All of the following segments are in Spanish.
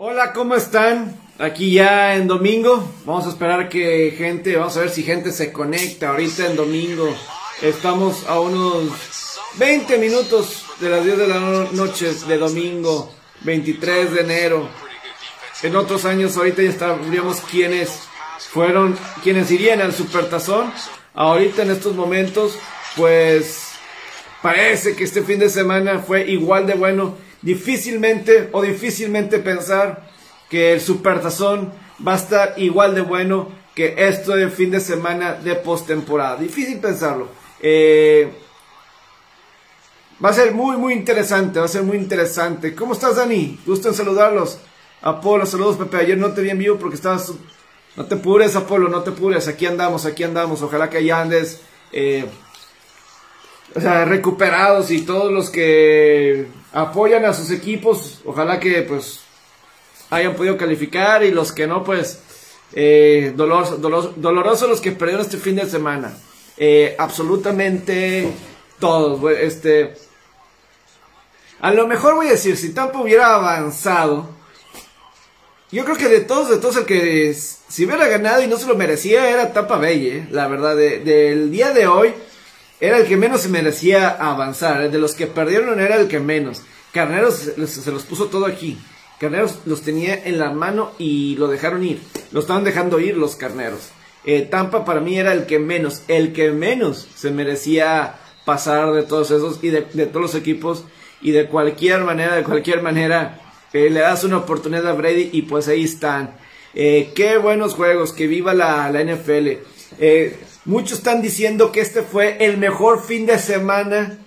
Hola, ¿cómo están? Aquí ya en domingo. Vamos a esperar que gente, vamos a ver si gente se conecta ahorita en domingo. Estamos a unos 20 minutos de las 10 de la noche de domingo, 23 de enero. En otros años ahorita ya sabríamos quiénes fueron, quienes irían al Supertazón. Ahorita en estos momentos, pues parece que este fin de semana fue igual de bueno difícilmente o difícilmente pensar que el Supertazón va a estar igual de bueno que esto de fin de semana de postemporada. Difícil pensarlo. Eh, va a ser muy, muy interesante. Va a ser muy interesante. ¿Cómo estás, Dani? Gusto en saludarlos. Apolo, saludos, Pepe. Ayer no te vi en vivo porque estabas. No te pures, Apolo, no te pures. Aquí andamos, aquí andamos. Ojalá que allá andes. Eh, recuperados y todos los que apoyan a sus equipos, ojalá que pues hayan podido calificar y los que no, pues eh, dolor, doloroso los que perdieron este fin de semana. Eh, absolutamente todos. Este, a lo mejor voy a decir, si Tampa hubiera avanzado, yo creo que de todos, de todos el que si hubiera ganado y no se lo merecía era Tampa Bay, eh, la verdad, del día de hoy era el que menos se merecía avanzar. ¿eh? De los que perdieron era el que menos. Carneros se los puso todo aquí. Carneros los tenía en la mano y lo dejaron ir. Lo estaban dejando ir los carneros. Eh, Tampa para mí era el que menos, el que menos se merecía pasar de todos esos y de, todos los equipos. Y de cualquier manera, de cualquier manera, eh, le das una oportunidad a Brady y pues ahí están. qué buenos juegos, que viva la, la NFL. Muchos están diciendo que este fue el mejor fin de semana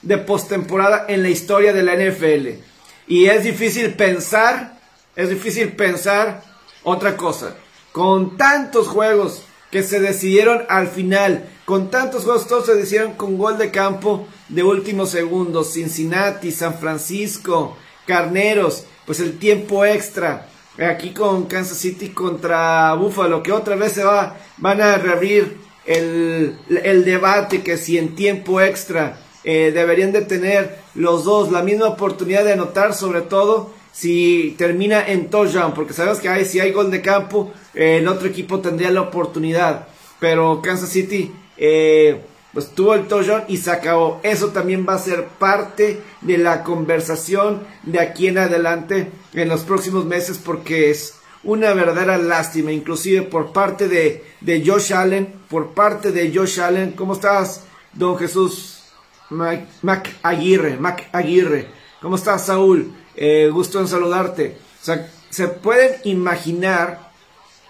de postemporada en la historia de la NFL. Y es difícil pensar, es difícil pensar otra cosa. Con tantos juegos que se decidieron al final, con tantos juegos todos se decidieron con gol de campo de últimos segundos. Cincinnati, San Francisco, Carneros, pues el tiempo extra. Aquí con Kansas City contra Buffalo, que otra vez se va, van a reabrir el, debate que si en tiempo extra eh, deberían de tener los dos la misma oportunidad de anotar, sobre todo si termina en touchdown, porque sabemos que hay, si hay gol de campo, eh, el otro equipo tendría la oportunidad, pero Kansas City eh, pues tuvo el touchdown y se acabó. Eso también va a ser parte de la conversación de aquí en adelante en los próximos meses, porque es una verdadera lástima, inclusive por parte de, de Josh Allen, por parte de Josh Allen. ¿Cómo estás, don Jesús Mac, Aguirre? Mac Aguirre. ¿Cómo estás, Saúl? Eh, gusto en saludarte. Se pueden imaginar,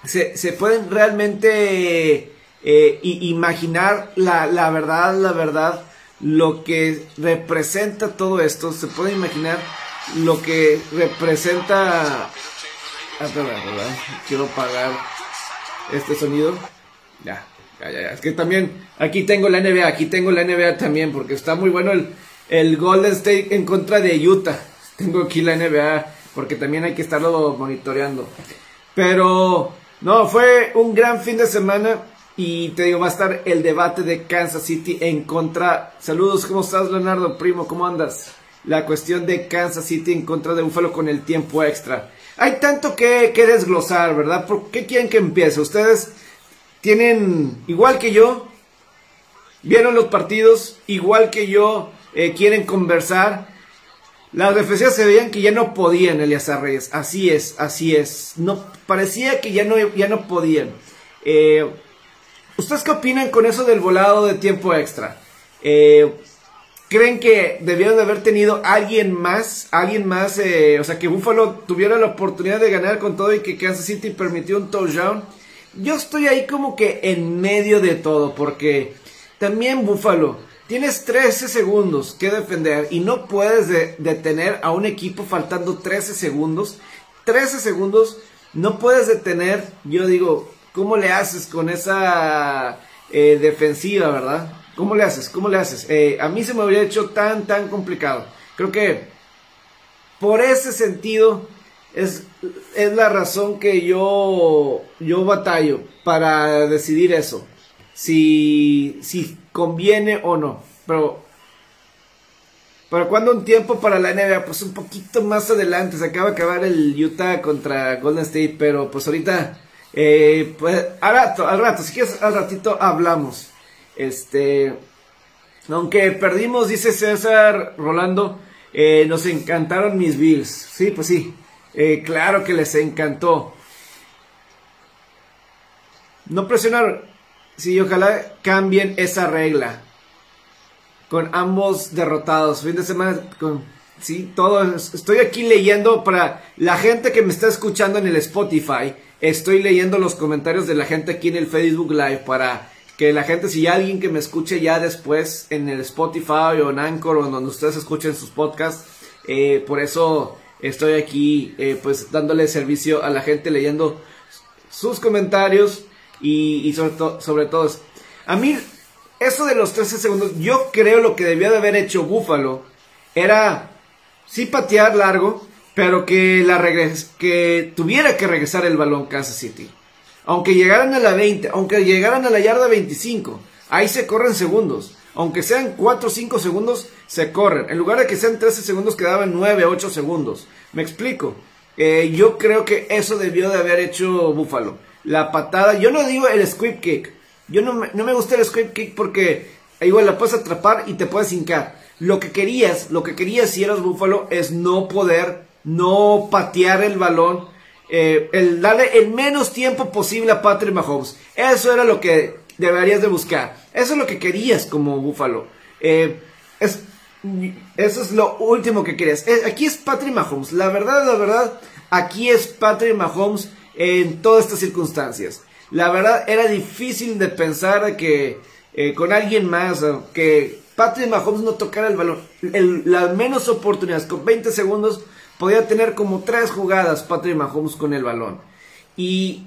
se, se pueden realmente eh, imaginar la, la verdad, la verdad, lo que representa todo esto. Se puede imaginar lo que representa Ah, Quiero pagar este sonido. Ya, ya, ya, Es que también aquí tengo la NBA, aquí tengo la NBA también, porque está muy bueno el, el Golden State en contra de Utah. Tengo aquí la NBA, porque también hay que estarlo monitoreando. Pero, no, fue un gran fin de semana. Y te digo, va a estar el debate de Kansas City en contra. Saludos, ¿cómo estás, Leonardo? Primo, ¿cómo andas? La cuestión de Kansas City en contra de Buffalo con el tiempo extra. Hay tanto que, desglosar, ¿verdad? ¿Por qué quieren que empiece? Ustedes tienen, igual que yo, vieron los partidos, igual que yo, eh, quieren conversar. Las defensas se veían que ya no podían, Elias Reyes. Así es, así es. No, parecía que ya no, ya no podían. Eh, ¿Ustedes qué opinan con eso del volado de tiempo extra? Eh, ¿Creen que debieron de haber tenido alguien más? Alguien más, eh, o sea, que Buffalo tuviera la oportunidad de ganar con todo y que Kansas City permitió un touchdown. Yo estoy ahí como que en medio de todo, porque también Buffalo, tienes 13 segundos que defender y no puedes detener a un equipo faltando 13 segundos. 13 segundos, no puedes detener, yo digo, ¿cómo le haces con esa eh, defensiva, verdad? ¿Cómo le haces? ¿Cómo le haces? Eh, a mí se me habría hecho tan, tan complicado. Creo que por ese sentido es, es la razón que yo, yo batallo para decidir eso. Si, si conviene o no. Pero ¿Para cuándo un tiempo para la NBA? Pues un poquito más adelante. Se acaba de acabar el Utah contra Golden State. Pero pues ahorita. Eh, pues al rato, al rato. Si quieres, al ratito hablamos. Este. Aunque perdimos, dice César Rolando. Eh, nos encantaron mis Bills. Sí, pues sí. Eh, claro que les encantó. No presionar. Sí, ojalá cambien esa regla con ambos derrotados. Fin de semana con sí, todo estoy aquí leyendo para la gente que me está escuchando en el Spotify. Estoy leyendo los comentarios de la gente aquí en el Facebook Live para que la gente, si hay alguien que me escuche ya después en el Spotify o en Anchor o en donde ustedes escuchen sus podcasts, eh, por eso estoy aquí eh, pues dándole servicio a la gente leyendo sus comentarios y, sobre, sobre todo a mí eso de los 13 segundos, yo creo lo que debió de haber hecho Buffalo era sí patear largo, pero que, la que tuviera que regresar el balón Kansas City. Aunque llegaran a la 20, aunque llegaran a la yarda 25, ahí se corren segundos. Aunque sean 4 o 5 segundos, se corren. En lugar de que sean 13 segundos, quedaban 9 o 8 segundos. Me explico. Eh, yo creo que eso debió de haber hecho Buffalo. La patada, yo no digo el squib kick, yo no me, no me gusta el squib kick porque igual la puedes atrapar y te puedes hincar. Lo que querías, lo que querías si eras Búfalo es no poder, no patear el balón, eh, el darle el menos tiempo posible a Patrick Mahomes. Eso era lo que deberías de buscar. Eso es lo que querías como Búfalo. Eh, es, eso es lo último que querías. Eh, aquí es Patrick Mahomes. La verdad, la verdad, aquí es Patrick Mahomes en todas estas circunstancias. La verdad era difícil de pensar que con alguien más, que Patrick Mahomes no tocara el balón. las menos oportunidades, con 20 segundos, podía tener como tres jugadas Patrick Mahomes con el balón. Y,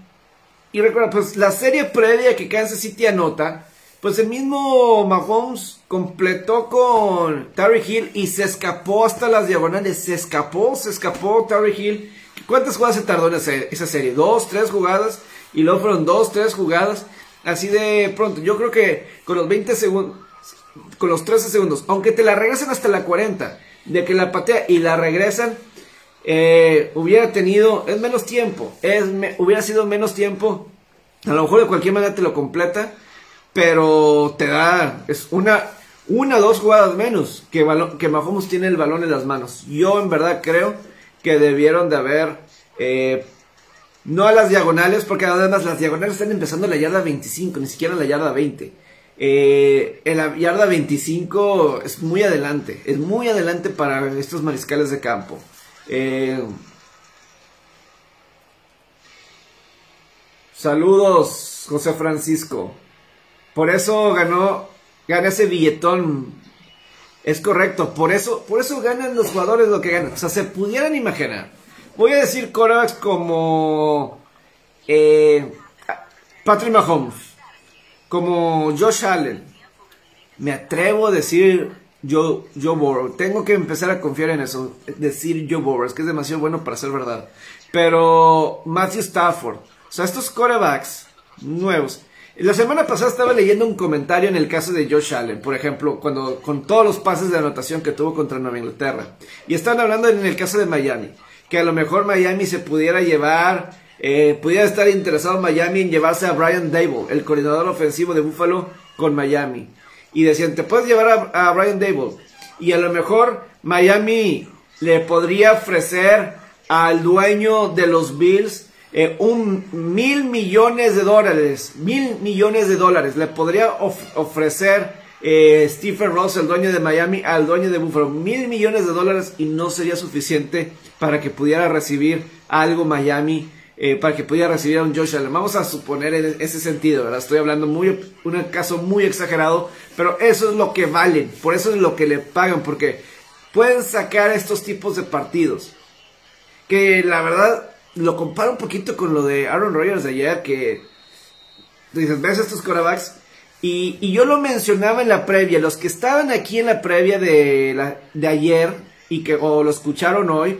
y recuerda, pues la serie previa que Kansas City anota, pues el mismo Mahomes completó con Terry Hill y se escapó hasta las diagonales. Se escapó, se escapó Terry Hill. ¿Cuántas jugadas se tardó en esa serie? ¿Dos, tres jugadas? y luego fueron dos, tres jugadas así de pronto. Yo creo que con los 20 segundos, con los 13 segundos, aunque te la regresen hasta la 40, de que la patea y la regresan, eh, hubiera tenido, es menos tiempo, es, hubiera sido menos tiempo, a lo mejor de cualquier manera te lo completa, pero te da, es una, una o dos jugadas menos que, que Mahomes tiene el balón en las manos. Yo en verdad creo que debieron de haber eh, no a las diagonales, porque además las diagonales están empezando la yarda 25, ni siquiera la yarda 20. Eh, la yarda 25 es muy adelante, es muy adelante para estos mariscales de campo. Eh, saludos, José Francisco. Por eso ganó, gana ese billetón. Es correcto, por eso, por eso ganan los jugadores lo que ganan. O sea, se pudieran imaginar Voy a decir corebacks como eh, Patrick Mahomes, como Josh Allen. Me atrevo a decir Joe, Joe Burrow. Tengo que empezar a confiar en eso. Decir Joe Burrow. Es que es demasiado bueno para ser verdad. Pero Matthew Stafford. O sea, estos corebacks nuevos. La semana pasada estaba leyendo un comentario en el caso de Josh Allen, por ejemplo, cuando con todos los pases de anotación que tuvo contra Nueva Inglaterra. Y están hablando en el caso de Miami que a lo mejor Miami se pudiera llevar, eh, pudiera estar interesado Miami en llevarse a Brian Dable, el coordinador ofensivo de Buffalo con Miami. Y decían, te puedes llevar a, Brian Dable. Y a lo mejor Miami le podría ofrecer al dueño de los Bills eh, un mil millones de dólares, mil millones de dólares. Le podría ofrecer eh, Stephen Ross, el dueño de Miami, al dueño de Buffalo, mil millones de dólares y no sería suficiente para que pudiera recibir algo Miami, eh, para que pudiera recibir a un Josh Allen. Vamos a suponer en ese sentido. Estoy hablando muy, un caso muy exagerado, pero eso es lo que valen, por eso es lo que le pagan, porque pueden sacar estos tipos de partidos. Que la verdad lo comparo un poquito con lo de Aaron Rodgers de ayer, que dices, ves estos quarterbacks y, yo lo mencionaba en la previa, los que estaban aquí en la previa de, la, de ayer y que o lo escucharon hoy,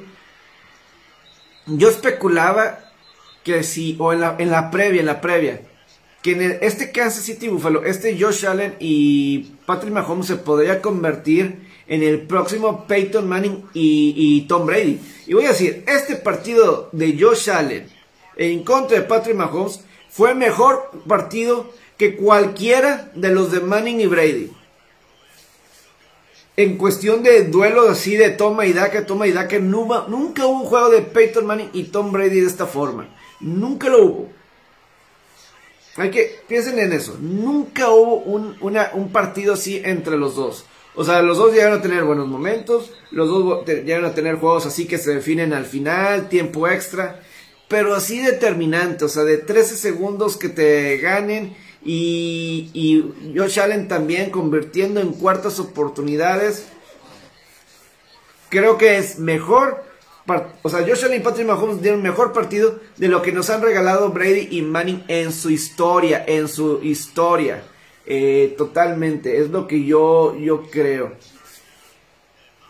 yo especulaba que si, o en la, en la previa, en la previa, que en este Kansas City Buffalo, este Josh Allen y Patrick Mahomes se podría convertir en el próximo Peyton Manning y, Tom Brady. Y voy a decir, este partido de Josh Allen en contra de Patrick Mahomes fue mejor partido que cualquiera de los de Manning y Brady. En cuestión de duelo así de toma y daca, toma y daca, nunca, nunca hubo un juego de Peyton Manning y Tom Brady de esta forma. Nunca lo hubo. Hay que, piensen en eso. Nunca hubo un, un partido así entre los dos. O sea, los dos llegaron a tener buenos momentos. Los dos llegaron a tener juegos así que se definen al final, tiempo extra. Pero así determinante. O sea, de 13 segundos que te ganen. Y, y Josh Allen también convirtiendo en cuartas oportunidades. Creo que es mejor o sea, Josh Allen y Patrick Mahomes dieron mejor partido de lo que nos han regalado Brady y Manning en su historia, en su historia. Eh, totalmente, es lo que yo, yo creo.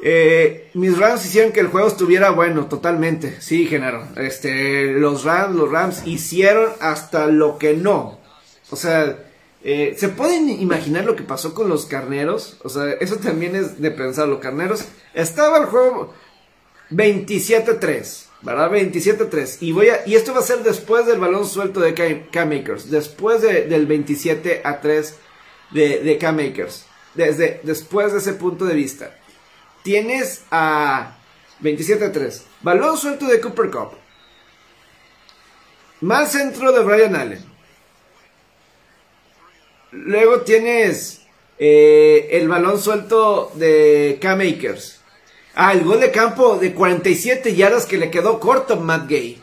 Eh, mis Rams hicieron que el juego estuviera bueno, totalmente. Sí, Genaro. Este, los Rams, los Rams hicieron hasta lo que no. O sea, eh, ¿se pueden imaginar lo que pasó con los carneros? O sea, eso también es de pensar. Los carneros, estaba el juego 27-3, ¿verdad? 27-3. Y, voy a, y esto va a ser después del balón suelto de K-Makers. Después del 27 a 3 de, de K-Makers. Desde, después de ese punto de vista. Tienes a 27 a 3. Balón suelto de Cooper Cup. Más centro de Brian Allen. Luego tienes eh, el balón suelto de K-Makers. Ah, el gol de campo de 47 yardas que le quedó corto a Matt Gay.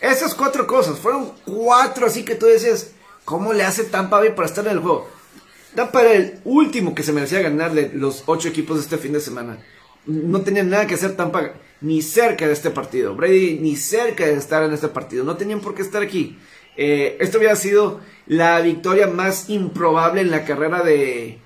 Esas cuatro cosas, fueron cuatro así que tú dices, ¿cómo le hace Tampa Bay para estar en el juego? Tampa era el último que se merecía ganar de los ocho equipos de este fin de semana. No tenía nada que hacer Tampa ni cerca de este partido. Brady ni cerca de estar en este partido. No tenían por qué estar aquí. Eh, esto hubiera sido la victoria más improbable en la carrera de,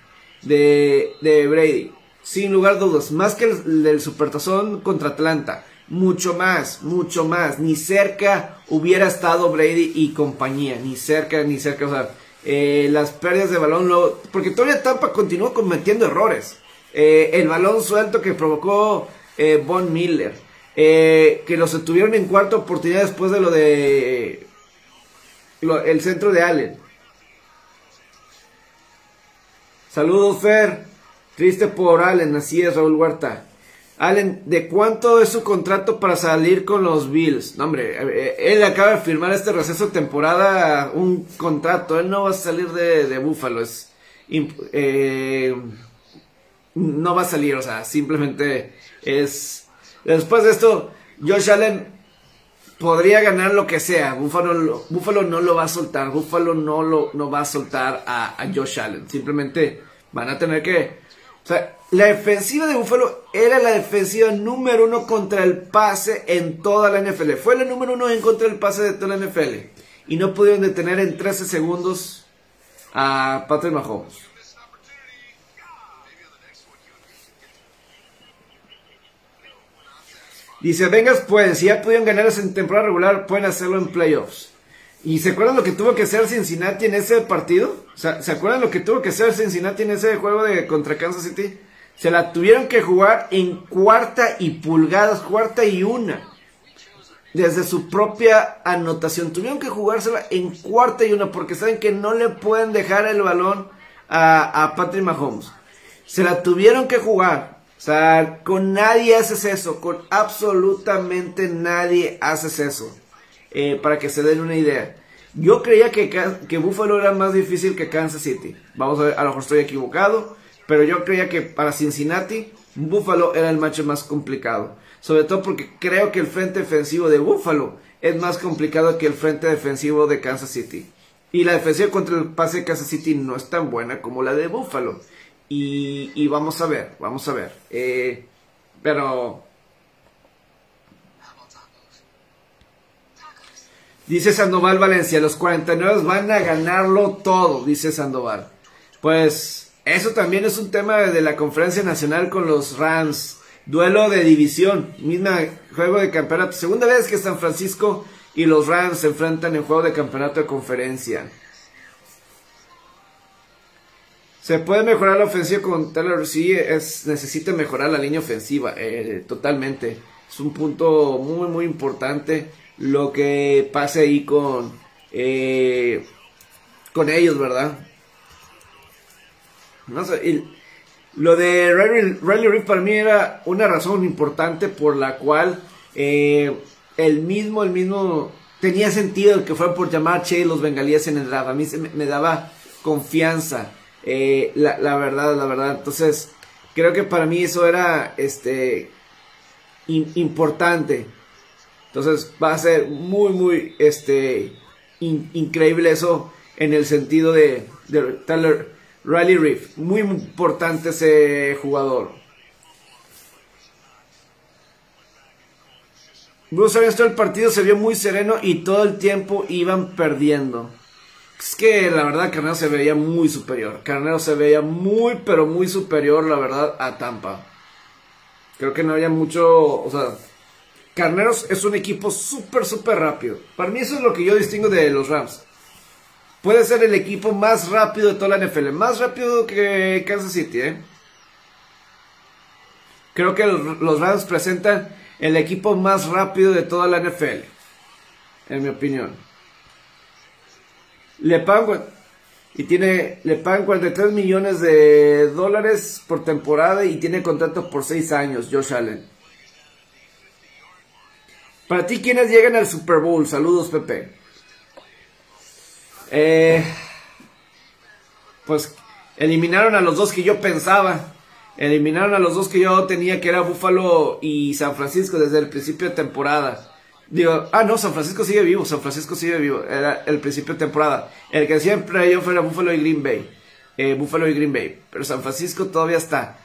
de Brady sin lugar a dudas, más que el, del Supertazón contra Atlanta. Mucho más, mucho más. Ni cerca hubiera estado Brady y compañía. Ni cerca, ni cerca. O sea, eh, las pérdidas de balón. Porque todavía Tampa continuó cometiendo errores. Eh, el balón suelto que provocó eh, Von Miller. que los tuvieron en cuarta oportunidad después de lo de. el centro de Allen. Saludos, Fer. Triste por Allen, así es, Raúl Huerta. Allen, ¿de cuánto es su contrato para salir con los Bills? No, hombre, eh, él acaba de firmar este receso de temporada un contrato. Él no va a salir de, de Buffalo. Es, eh, no va a salir, o sea, simplemente es. Después de esto, Josh Allen podría ganar lo que sea. Buffalo, Buffalo no lo va a soltar. Buffalo no, lo, no va a soltar a, a Josh Allen. Simplemente van a tener que o sea, la defensiva de Buffalo era la defensiva número uno contra el pase en toda la NFL. Fue la número uno en contra del pase de toda la NFL. Y no pudieron detener en 13 segundos a Patrick Mahomes. Dice, vengas pues, si ya pudieron ganar en temporada regular, pueden hacerlo en playoffs. ¿Y se acuerdan lo que tuvo que hacer Cincinnati en ese partido? ¿se acuerdan lo que tuvo que hacer Cincinnati en ese juego de contra Kansas City? Se la tuvieron que jugar en cuarta y pulgadas, cuarta y una. Desde su propia anotación. Tuvieron que jugársela en cuarta y una porque saben que no le pueden dejar el balón a, a Patrick Mahomes. Se la tuvieron que jugar. O sea, con nadie haces eso. Con absolutamente nadie haces eso. Eh, para que se den una idea. Yo creía que, que Buffalo era más difícil que Kansas City. Vamos a ver, a lo mejor estoy equivocado, pero yo creía que para Cincinnati, Buffalo era el match más complicado. Sobre todo porque creo que el frente defensivo de Buffalo es más complicado que el frente defensivo de Kansas City. Y la defensiva contra el pase de Kansas City no es tan buena como la de Buffalo. Y, vamos a ver, vamos a ver. Eh, pero Dice Sandoval Valencia, los 49 van a ganarlo todo, dice Sandoval. Pues eso también es un tema de la conferencia nacional con los Rams. Duelo de división, misma juego de campeonato. Segunda vez que San Francisco y los Rams se enfrentan en juego de campeonato de conferencia. Se puede mejorar la ofensiva con Taylor, sí, es, necesita mejorar la línea ofensiva, eh, totalmente. Es un punto muy, muy importante lo que pase ahí con, eh, con ellos, ¿verdad? No sé, lo de Riley, Reef para mí era una razón importante por la cual eh, el mismo, el mismo, tenía sentido el que fuera por llamar Che los bengalíes en el draft. A mí me, daba confianza, eh, la, la, verdad, la verdad. Entonces, creo que para mí eso era este importante. Entonces, va a ser muy, muy este increíble eso en el sentido de, de Riley Reef. Muy importante ese jugador. Bruce Arians todo el partido se vio muy sereno y todo el tiempo iban perdiendo. Es que la verdad Carnero se veía muy superior. Carnero se veía muy pero muy superior la verdad a Tampa. Creo que no había mucho, o sea, Carneros es un equipo súper súper rápido. Para mí eso es lo que yo distingo de los Rams. Puede ser el equipo más rápido de toda la NFL, más rápido que Kansas City, ¿eh? Creo que los Rams presentan el equipo más rápido de toda la NFL, en mi opinión. Le pagan, y tiene, le pagan 43 millones de dólares por temporada y tiene contrato por 6 años, Josh Allen. Para ti, ¿quiénes llegan al Super Bowl? Saludos, Pepe. Eh, pues eliminaron a los dos que yo pensaba. Eliminaron a los dos que yo tenía, que era Buffalo y San Francisco desde el principio de temporada. Digo, ah, no, San Francisco sigue vivo, San Francisco sigue vivo. Era el principio de temporada. El que siempre yo fuera Buffalo y Green Bay. Eh, Buffalo y Green Bay. Pero San Francisco todavía está.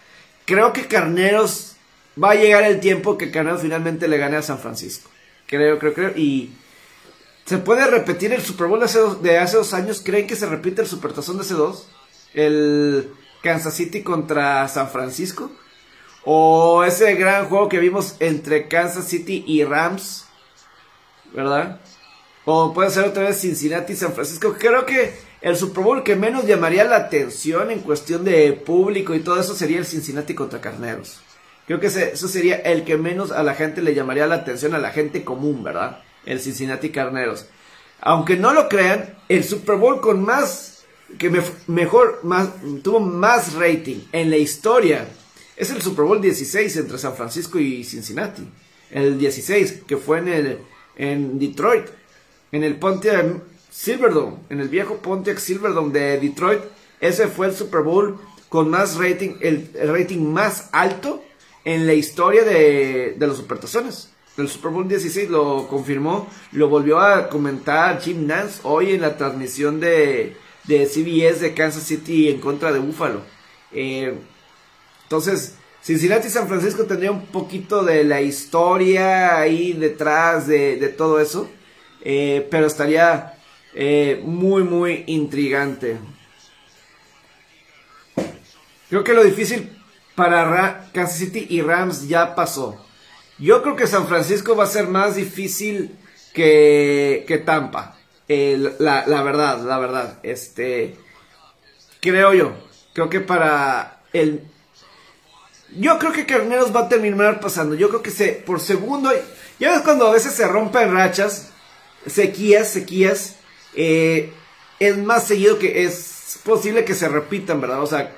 Creo que Carneros va a llegar el tiempo que Carneros finalmente le gane a San Francisco. Creo, creo, creo. Y se puede repetir el Super Bowl de hace dos, de hace dos años. ¿Creen que se repite el Supertazón de hace dos? El Kansas City contra San Francisco. O ese gran juego que vimos entre Kansas City y Rams. ¿Verdad? O puede ser otra vez Cincinnati San Francisco. Creo que el Super Bowl que menos llamaría la atención en cuestión de público y todo eso sería el Cincinnati contra Carneros. Creo que eso sería el que menos a la gente le llamaría la atención, a la gente común, ¿verdad? El Cincinnati Carneros. Aunque no lo crean, el Super Bowl con más que mejor, más, tuvo más rating en la historia es el Super Bowl 16 entre San Francisco y Cincinnati. El 16, que fue en, el, en Detroit, en el Pontiac Silverdome, en el viejo Pontiac Silverdome de Detroit. Ese fue el Super Bowl con más rating, el, rating más alto en la historia de, de los Supertazones. El Super Bowl 16 lo confirmó, lo volvió a comentar Jim Nance hoy en la transmisión de, de CBS de Kansas City en contra de Buffalo. Eh, entonces, Cincinnati y San Francisco tendría un poquito de la historia ahí detrás de, todo eso, eh, pero estaría eh, muy, muy intrigante. Creo que lo difícil para Kansas City y Rams ya pasó. Yo creo que San Francisco va a ser más difícil que, que Tampa la, la, verdad, la verdad. Este. Creo yo. Creo que para el. Yo creo que Carneros va a terminar pasando. Yo creo que se. Por segundo. Ya ves cuando a veces se rompen rachas. Sequías, sequías. Eh, es más seguido que es posible que se repitan, ¿verdad? O sea.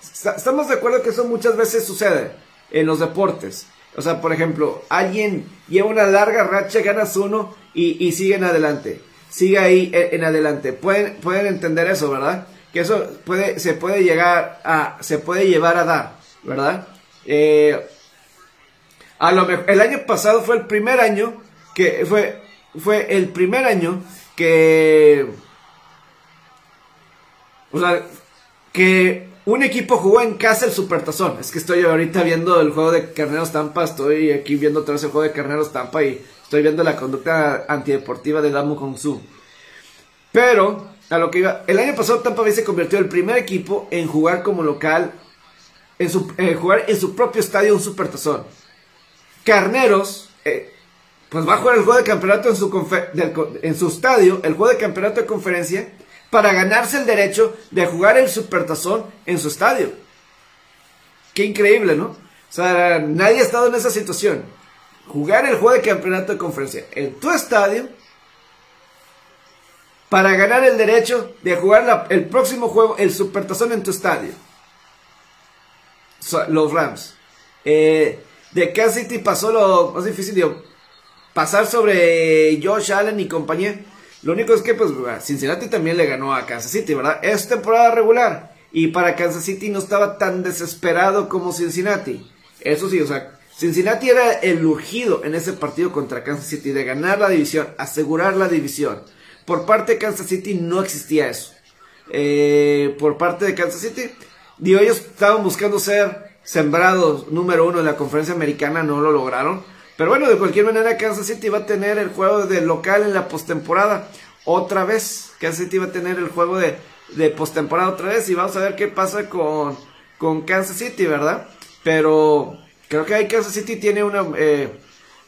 Estamos de acuerdo que eso muchas veces sucede en los deportes. O sea, por ejemplo, alguien lleva una larga racha, ganas uno y, y siguen adelante sigue ahí en adelante. Pueden, pueden entender eso, ¿verdad? Que eso puede, se puede llegar a, se puede llevar a dar, ¿verdad? Eh, a lo mejor, el año pasado fue el primer año que fue, fue el primer año que, o sea, que un equipo jugó en casa el Supertazón. Es que estoy ahorita viendo el juego de Carneros Tampa, estoy aquí viendo otra vez juego de Carneros Tampa y Estoy viendo la conducta antideportiva de Damu Hong-Su. Pero, a lo que iba, el año pasado Tampa Bay se convirtió en el primer equipo en jugar como local, en su, jugar en su propio estadio un supertazón. Carneros, eh, pues va a jugar el juego de campeonato en su, en su estadio, el juego de campeonato de conferencia, para ganarse el derecho de jugar el Supertazón en su estadio. Qué increíble, ¿no? O sea, nadie ha estado en esa situación. Jugar el juego de campeonato de conferencia en tu estadio para ganar el derecho de jugar el próximo juego, el Supertazón en tu estadio. Los Rams. Eh, de Kansas City pasó lo más difícil de pasar sobre Josh Allen y compañía. Lo único es que pues Cincinnati también le ganó a Kansas City, ¿verdad? Es temporada regular. Y para Kansas City no estaba tan desesperado como Cincinnati. Eso sí, o sea, Cincinnati era el urgido en ese partido contra Kansas City de ganar la división, asegurar la división. Por parte de Kansas City no existía eso. Eh, por parte de Kansas City, digo, ellos estaban buscando ser sembrados número uno en la conferencia americana, no lo lograron. Pero bueno, de cualquier manera, Kansas City va a tener el juego de local en la postemporada. Otra vez, Kansas City va a tener el juego de, de postemporada otra vez. Y vamos a ver qué pasa con, con Kansas City, ¿verdad? Pero creo que ahí Kansas City tiene una. Eh,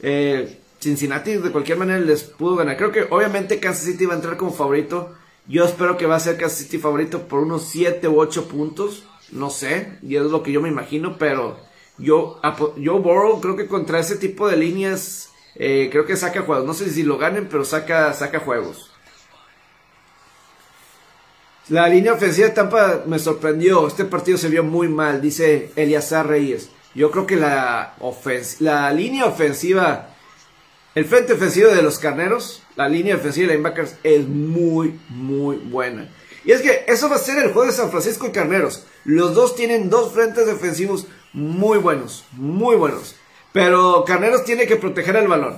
eh, Cincinnati de cualquier manera les pudo ganar. Creo que obviamente Kansas City va a entrar como favorito. Yo espero que va a ser Kansas City favorito por unos 7 u 8 puntos. No sé, y es lo que yo me imagino, pero yo, yo Borrow creo que contra ese tipo de líneas, eh, creo que saca juegos. No sé si lo ganen, pero saca, saca juegos. La línea ofensiva de Tampa me sorprendió. Este partido se vio muy mal, dice Eliazar Reyes. Yo creo que la, la línea ofensiva el frente ofensivo de los carneros, la línea ofensiva de linebackers es muy, muy buena. Y es que eso va a ser el juego de San Francisco y Carneros. Los dos tienen dos frentes defensivos muy buenos, muy buenos. Pero Carneros tiene que proteger el balón.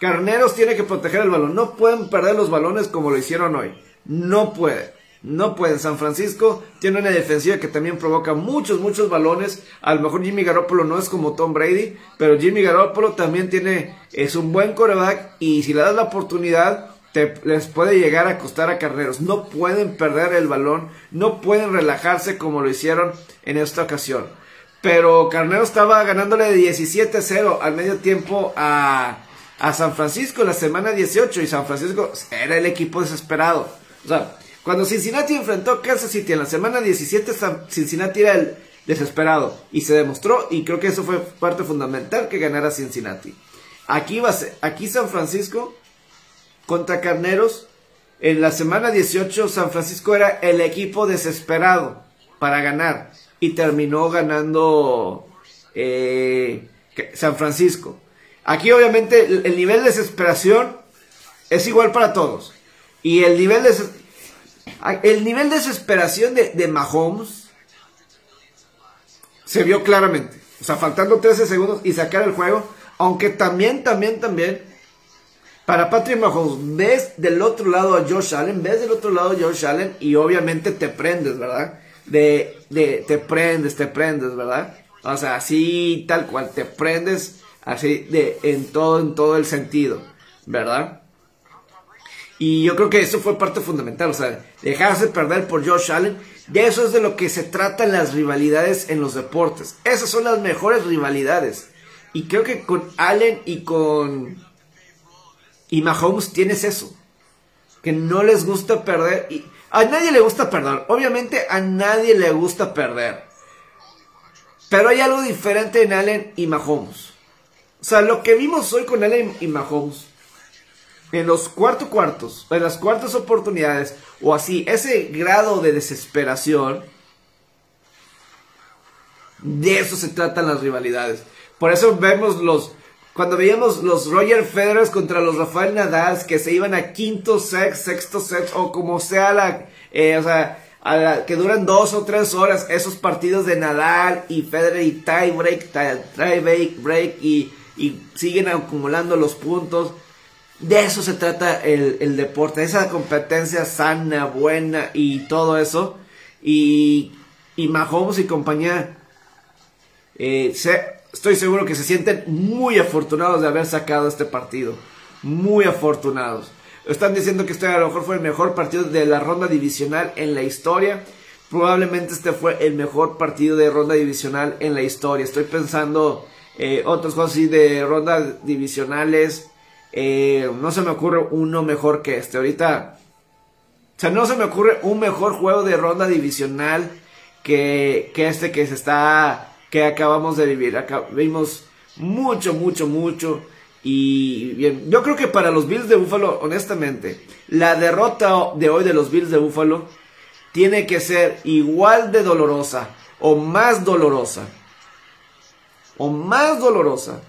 Carneros tiene que proteger el balón. No pueden perder los balones como lo hicieron hoy. No puede. No pueden. San Francisco tiene una defensiva que también provoca muchos, muchos balones. A lo mejor Jimmy Garoppolo no es como Tom Brady, pero Jimmy Garoppolo también tiene, es un buen coreback y si le das la oportunidad, te, les puede llegar a costar a carneros. No pueden perder el balón, no pueden relajarse como lo hicieron en esta ocasión. Pero Carnero estaba ganándole 17-0 al medio tiempo a, a San Francisco la semana 18 y San Francisco era el equipo desesperado. O sea, cuando Cincinnati enfrentó a Kansas City en la semana 17, Cincinnati era el desesperado y se demostró y creo que eso fue parte fundamental que ganara Cincinnati. Aquí aquí San Francisco contra Carneros en la semana 18 San Francisco era el equipo desesperado para ganar y terminó ganando eh, San Francisco. Aquí obviamente el, nivel de desesperación es igual para todos y el nivel de el nivel de desesperación de, Mahomes se vio claramente. O sea, faltando 13 segundos y sacar el juego. Aunque también, también, también. Para Patrick Mahomes, ves del otro lado a Josh Allen, ves del otro lado a Josh Allen y obviamente te prendes, ¿verdad? De, de, te prendes, te prendes, ¿verdad? O sea, así tal cual, te prendes así de en todo, en todo el sentido, ¿verdad? Y yo creo que eso fue parte fundamental, o sea, dejarse perder por Josh Allen. De eso es de lo que se tratan las rivalidades en los deportes. Esas son las mejores rivalidades. Y creo que con Allen y con... Y Mahomes tienes eso. Que no les gusta perder. Y a nadie le gusta perder. Obviamente a nadie le gusta perder. Pero hay algo diferente en Allen y Mahomes. O sea, lo que vimos hoy con Allen y Mahomes en los cuartos cuartos, en las cuartas oportunidades, o así, ese grado de desesperación, de eso se tratan las rivalidades. Por eso vemos los, cuando veíamos los Roger Federer contra los Rafael Nadal, que se iban a quinto set, sexto set, o como sea la, eh, o sea, que duran dos o tres horas, esos partidos de Nadal y Federer y tie break, tie, break, break y, y siguen acumulando los puntos. De eso se trata el, deporte, esa competencia sana, buena y todo eso. Y, y Mahomes y compañía, eh, estoy seguro que se sienten muy afortunados de haber sacado este partido. Muy afortunados. Están diciendo que este a lo mejor fue el mejor partido de la ronda divisional en la historia. Probablemente este fue el mejor partido de ronda divisional en la historia. Estoy pensando eh, otros cosas así de rondas divisionales. Eh, no se me ocurre uno mejor que este. Ahorita O sea, no se me ocurre un mejor juego de ronda divisional que, que este que se está, que acabamos de vivir. Acá, vimos mucho, mucho, mucho. Y bien, yo creo que para los Bills de Buffalo, honestamente, la derrota de hoy de los Bills de Buffalo tiene que ser igual de dolorosa o más dolorosa. O más dolorosa.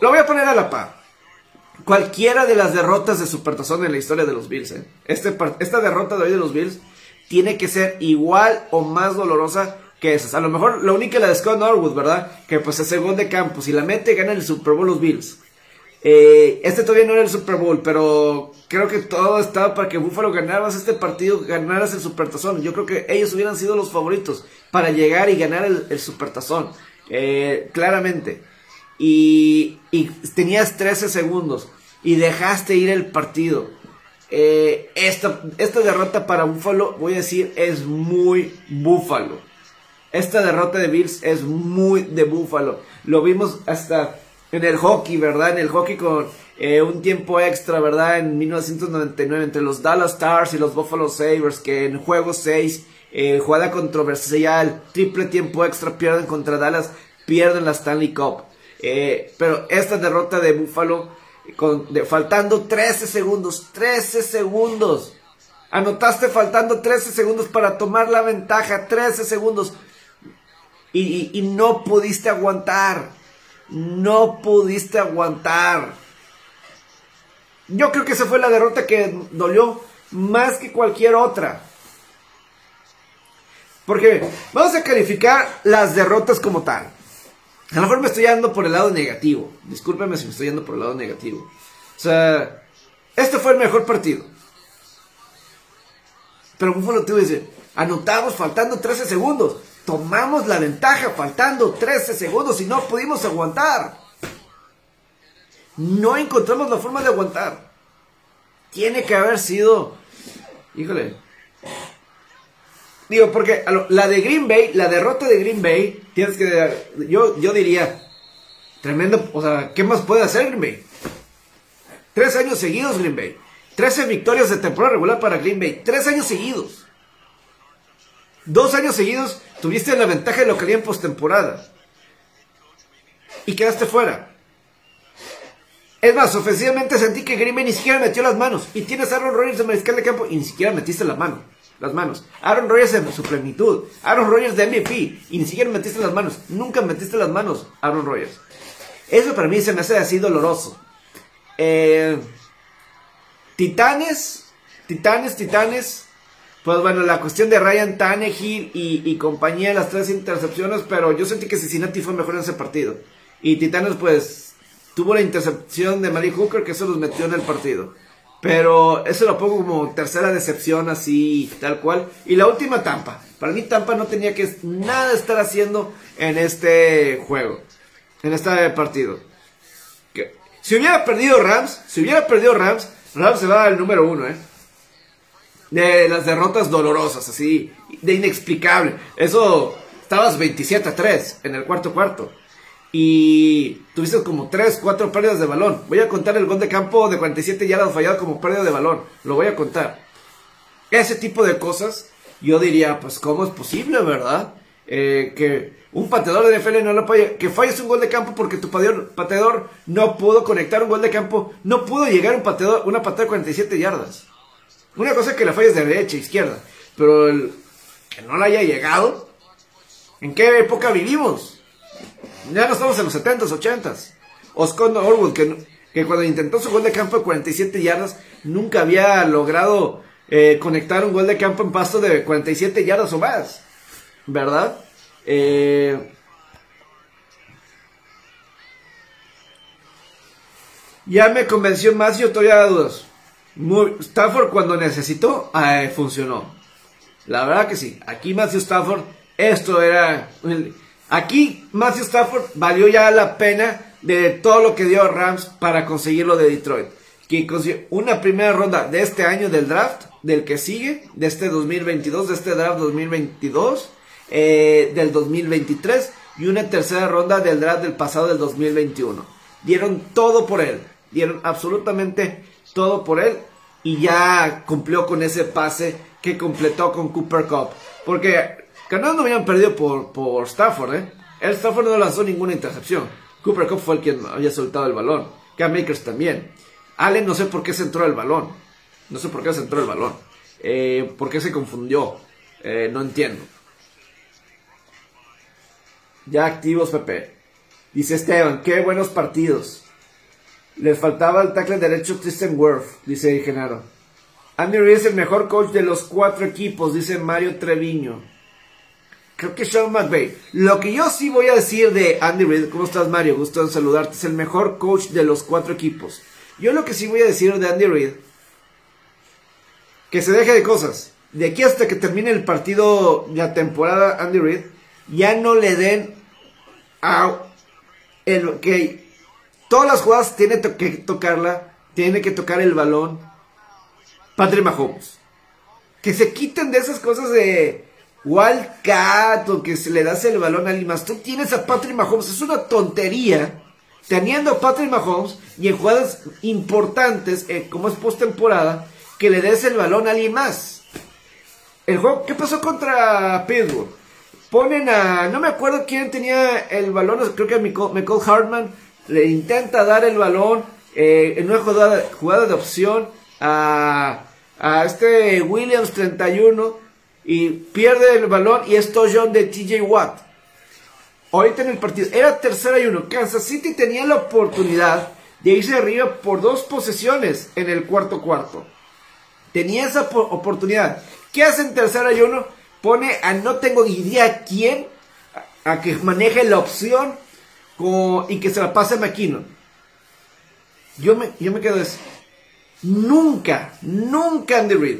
Lo voy a poner a la par. Cualquiera de las derrotas de Supertazón en la historia de los Bills. ¿eh? Este, esta derrota de hoy de los Bills tiene que ser igual o más dolorosa que esas. A lo mejor la única la de Scott Norwood, ¿verdad? Que pues es segundo de campo. Si la mete, gana el Super Bowl los Bills. Eh, este todavía no era el Super Bowl, pero creo que todo estaba para que Buffalo ganaras este partido, ganaras el Supertazón. Yo creo que ellos hubieran sido los favoritos para llegar y ganar el, el Supertazón. Eh, claramente. Y, y, tenías 13 segundos y dejaste ir el partido. Eh, esta, esta derrota para Buffalo, voy a decir, es muy Buffalo. Esta derrota de Bills es muy de Buffalo. Lo vimos hasta en el hockey, ¿verdad? En el hockey con eh, un tiempo extra, ¿verdad? En 1999 entre los Dallas Stars y los Buffalo Sabres, que en juego 6, eh, jugada controversial, triple tiempo extra, pierden contra Dallas, pierden la Stanley Cup. Eh, pero esta derrota de Buffalo, con, faltando 13 segundos, 13 segundos. Anotaste faltando 13 segundos para tomar la ventaja, 13 segundos. Y no pudiste aguantar. No pudiste aguantar. Yo creo que esa fue la derrota que dolió más que cualquier otra. Porque vamos a calificar las derrotas como tal. A lo mejor me estoy yendo por el lado negativo. Discúlpeme si me estoy yendo por el lado negativo. O sea, este fue el mejor partido. Pero lo te dice, anotamos faltando 13 segundos. Tomamos la ventaja faltando 13 segundos y no pudimos aguantar. No encontramos la forma de aguantar. Tiene que haber sido... Híjole. Digo, porque la de Green Bay, la derrota de Green Bay, tienes que... Yo, yo diría, tremendo, o sea, ¿qué más puede hacer Green Bay? Tres años seguidos Green Bay. Trece victorias de temporada regular para Green Bay. Tres años seguidos. Dos años seguidos tuviste la ventaja de localidad en postemporada. Y quedaste fuera. Es más, ofensivamente sentí que Green ni siquiera metió las manos. Y tienes Aaron Rodgers de mariscal de campo y ni siquiera metiste la mano, las manos. Aaron Rodgers en su plenitud. Aaron Rodgers de MVP y ni siquiera metiste las manos. Nunca metiste las manos, Aaron Rodgers. Eso para mí se me hace así doloroso. Eh, titanes, Titanes, Titanes. Pues bueno, la cuestión de Ryan Tannehill y, compañía, las tres intercepciones, pero yo sentí que Cincinnati fue mejor en ese partido. Y Titanes, pues, tuvo la intercepción de Malik Hooker que eso los metió en el partido. Pero eso lo pongo como tercera decepción, así, tal cual. Y la última Tampa. Para mí Tampa no tenía que nada estar haciendo en este juego, en este partido. Que, si hubiera perdido Rams, si hubiera perdido Rams, Rams se va al número uno, ¿eh? De las derrotas dolorosas, así, de inexplicable. Eso, estabas 27 a 3 en el cuarto cuarto. Y tuviste como 3, 4 pérdidas de balón. Voy a contar el gol de campo de 47 yardas fallado como pérdida de balón. Lo voy a contar. Ese tipo de cosas, yo diría, pues, ¿cómo es posible, verdad? Eh, que un pateador de NFL no lo falle, que falles un gol de campo porque tu pateador, pateador, no pudo conectar un gol de campo, no pudo llegar un pateador, una patada de 47 yardas. Una cosa es que la falles de derecha, izquierda, pero el, que no la haya llegado. ¿En qué época vivimos? Ya no estamos en los 70s, 80s. Oscar Orwood, que, cuando intentó su gol de campo de 47 yardas, nunca había logrado eh, conectar un gol de campo en pasto de 47 yardas o más. ¿Verdad? Eh, ya me convenció más, yo todavía dudas. Stafford cuando necesitó, funcionó. La verdad que sí. Aquí Matthew Stafford, esto era... Aquí Matthew Stafford valió ya la pena de todo lo que dio Rams para conseguir lo de Detroit. Que consiguió una primera ronda de este año del draft, del que sigue, de este 2022, de este draft 2022, eh, del 2023 y una tercera ronda del draft del pasado del 2021. Dieron todo por él, dieron absolutamente todo por él y ya cumplió con ese pase que completó con Cooper Cup. Porque Cardinals no habían perdido por, por Stafford, ¿eh? El Stafford no lanzó ninguna intercepción. Cooper Cup fue el quien había soltado el balón. Cam Makers también. Allen no sé por qué se entró el balón. No sé por qué se entró el balón. Eh, ¿Por qué se confundió? Eh, no entiendo. Ya activos, Pepe. Dice Esteban, qué buenos partidos. Les faltaba el tackle derecho Tristan Worth, dice Genaro. Andy Reid es el mejor coach de los cuatro equipos, dice Mario Treviño. Creo que Sean McVay. Lo que yo sí voy a decir de Andy Reid, ¿cómo estás Mario? Gusto en saludarte. Es el mejor coach de los cuatro equipos. Yo lo que sí voy a decir de Andy Reid, que se deje de cosas. De aquí hasta que termine el partido, la temporada, Andy Reid, ya no le den a el que todas las jugadas tiene que tocarla, tiene que tocar el balón. Patrick Mahomes. Que se quiten de esas cosas de Wildcat o que se le das el balón a alguien más. Tú tienes a Patrick Mahomes. Es una tontería teniendo a Patrick Mahomes y en jugadas importantes, eh, como es postemporada, que le des el balón a alguien más. El juego, ¿qué pasó contra Pittsburgh? Ponen a, no me acuerdo quién tenía el balón, creo que a Michael Hartman le intenta dar el balón eh, en una jugada, jugada de opción a, a este Williams 31 y pierde el balón y es touchdown de TJ Watt. Ahorita en el partido era tercera y uno. Kansas City tenía la oportunidad de irse arriba por dos posesiones en el cuarto cuarto. Tenía esa oportunidad. ¿Qué hace en tercera y uno? Pone a no tengo idea quién a, que maneje la opción y que se la pase a McKinnon. Yo me, yo me quedo así. Nunca, nunca Andy Reid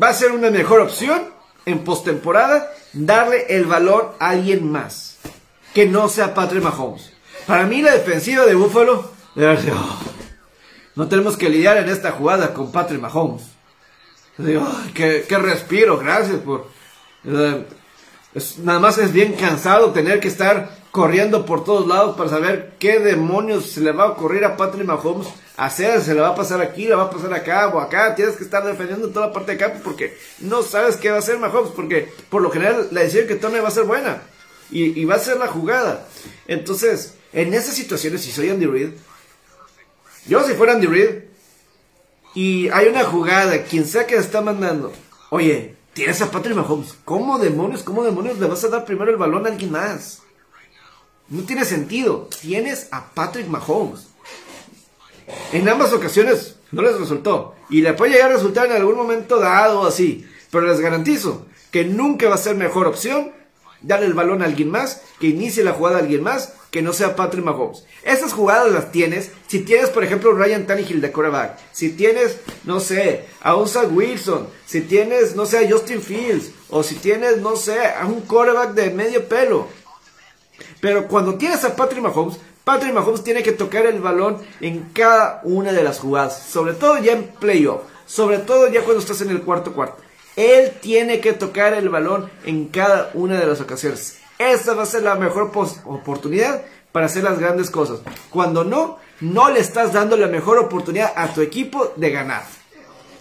va a ser una mejor opción en postemporada darle el valor a alguien más que no sea Patrick Mahomes. Para mí la defensiva de Buffalo no tenemos que lidiar en esta jugada con Patrick Mahomes. Digo, qué, respiro, gracias por... nada más es bien cansado tener que estar corriendo por todos lados para saber qué demonios se le va a ocurrir a Patrick Mahomes hacer, se le va a pasar aquí, le va a pasar acá o acá, tienes que estar defendiendo toda la parte de acá porque no sabes qué va a hacer Mahomes, porque por lo general la decisión que tome va a ser buena y, va a ser la jugada. Entonces, en esas situaciones, si soy Andy Reid, yo si fuera Andy Reid y hay una jugada, quien sea que está mandando, oye, tienes a Patrick Mahomes, ¿cómo demonios, cómo demonios le vas a dar primero el balón a alguien más? No tiene sentido. Tienes a Patrick Mahomes. En ambas ocasiones no les resultó. Y le puede llegar a resultar en algún momento dado así. Pero les garantizo que nunca va a ser mejor opción darle el balón a alguien más, que inicie la jugada a alguien más, que no sea Patrick Mahomes. Esas jugadas las tienes si tienes, por ejemplo, Ryan Tannehill de quarterback. Si tienes, no sé, a un Wilson. Si tienes, no sé, a Justin Fields. O si tienes, no sé, a un quarterback de medio pelo. Pero cuando tienes a Patrick Mahomes, Patrick Mahomes tiene que tocar el balón en cada una de las jugadas, sobre todo ya en playoff, sobre todo ya cuando estás en el cuarto cuarto. Él tiene que tocar el balón en cada una de las ocasiones. Esa va a ser la mejor oportunidad para hacer las grandes cosas. Cuando no, no le estás dando la mejor oportunidad a tu equipo de ganar.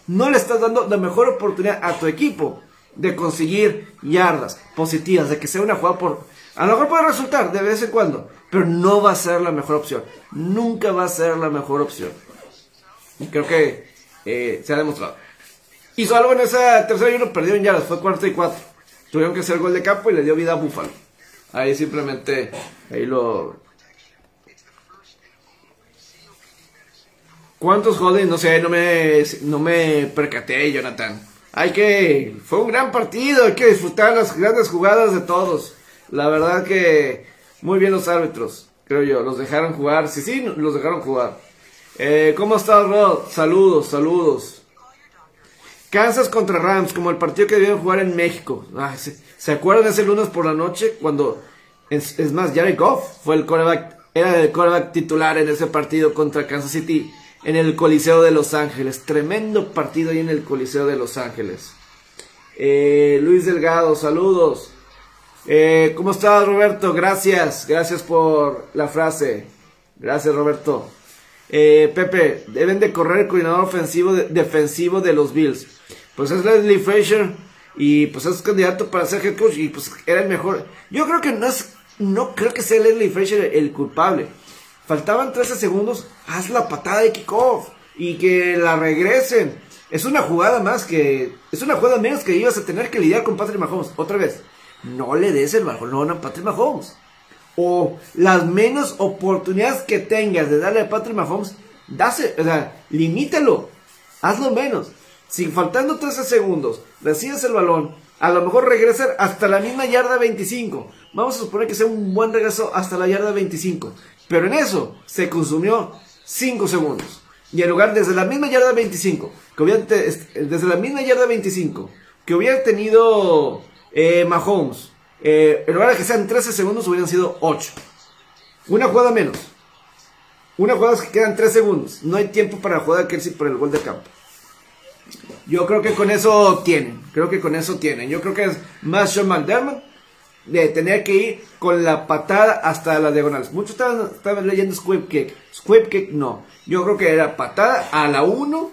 No le estás dando la mejor oportunidad a tu equipo de conseguir yardas positivas, de que sea una jugada por a lo mejor puede resultar de vez en cuando, pero no va a ser la mejor opción. Nunca va a ser la mejor opción. Creo que eh, se ha demostrado. Hizo algo en esa tercera y uno perdió en yardas, fue cuarto y cuatro. Tuvieron que hacer gol de campo y le dio vida a Buffalo. Ahí simplemente, ahí lo... ¿Cuántos holdings? No sé, no me, no me percaté, Jonathan. Hay que... Fue un gran partido, hay que disfrutar las grandes jugadas de todos. La verdad que muy bien los árbitros, creo yo. Los dejaron jugar. Sí, sí, los dejaron jugar. Eh, ¿Cómo estás, Rod? Saludos, saludos. Kansas contra Rams, como el partido que debieron jugar en México. ¿se, acuerdan ese lunes por la noche? Cuando, es, más, Jared Goff fue el coreback, era el coreback titular en ese partido contra Kansas City en el Coliseo de Los Ángeles. Tremendo partido ahí en el Coliseo de Los Ángeles. Eh, Luis Delgado, saludos. Eh, ¿Cómo estás, Roberto? Gracias, gracias por la frase. Gracias, Roberto. Eh, Pepe, deben de correr el coordinador ofensivo defensivo de los Bills. Pues es Leslie Frazier y pues es candidato para ser head coach y pues era el mejor. Yo creo que no es, no creo que sea Leslie Frazier el culpable. Faltaban 13 segundos, haz la patada de kickoff y que la regresen. Es una jugada más que, es una jugada menos que ibas a tener que lidiar con Patrick Mahomes. Otra vez, no le des el balón a Patrick Mahomes o las menos oportunidades que tengas de darle a Patrick Mahomes, dase, o sea, limítalo, hazlo menos. Si faltando 13 segundos recibes el balón, a lo mejor regresar hasta la misma yarda 25. Vamos a suponer que sea un buen regreso hasta la yarda 25. Pero en eso se consumió 5 segundos. Y en lugar desde la misma yarda 25, que hubiera, desde la misma yarda 25, que hubiera tenido eh, Mahomes eh, en lugar de que sean 13 segundos, hubieran sido 8. Una jugada menos. Una jugada que quedan 3 segundos. No hay tiempo para la jugada Kelsey por el gol de campo. Yo creo que con eso tienen. Creo que con eso tienen. Yo creo que es más Sean McDermott de que ir con la patada hasta las diagonales. Muchos estaban, estaban leyendo Squib Kick. Squib Kick no. Yo creo que era patada a la 1,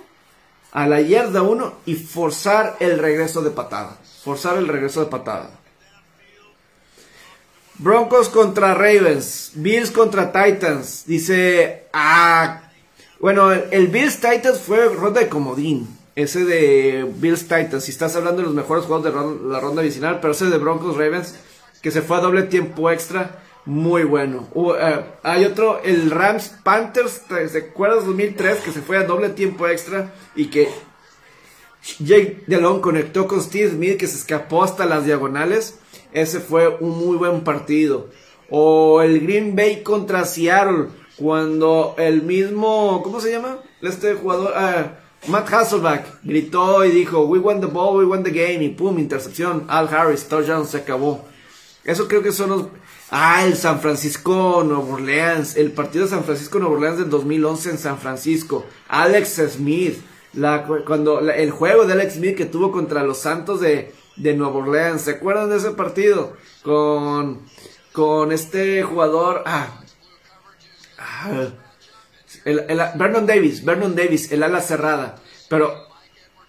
a la yarda 1 y forzar el regreso de patada. Forzar el regreso de patada. Broncos contra Ravens. Bills contra Titans. Dice. Ah. Bueno, el Bills Titans fue ronda de comodín. Ese de Bills Titans. Si estás hablando de los mejores juegos de la ronda adicional. Pero ese de Broncos Ravens. Que se fue a doble tiempo extra. Muy bueno. Eh, hay otro, el Rams Panthers. ¿Se acuerdas 2003? Que se fue a doble tiempo extra. Y que Jake Delon conectó con Steve Smith. Que se escapó hasta las diagonales. Ese fue un muy buen partido. O el Green Bay contra Seattle. Cuando el mismo, ¿cómo se llama? Este jugador, ah, Matt Hasselback gritó y dijo, we won the ball, we won the game. Y pum, intercepción. Al Harris, touchdown, se acabó. Eso creo que son los... Ah, el San Francisco, Nueva Orleans. El partido de San Francisco, Nueva Orleans del 2011 en San Francisco. Alex Smith. La, cuando el juego de Alex Smith que tuvo contra los Santos de, de Nueva Orleans. ¿Se acuerdan de ese partido? Con, con este jugador. Ah, ah el, Vernon Davis, Vernon Davis, el ala cerrada. Pero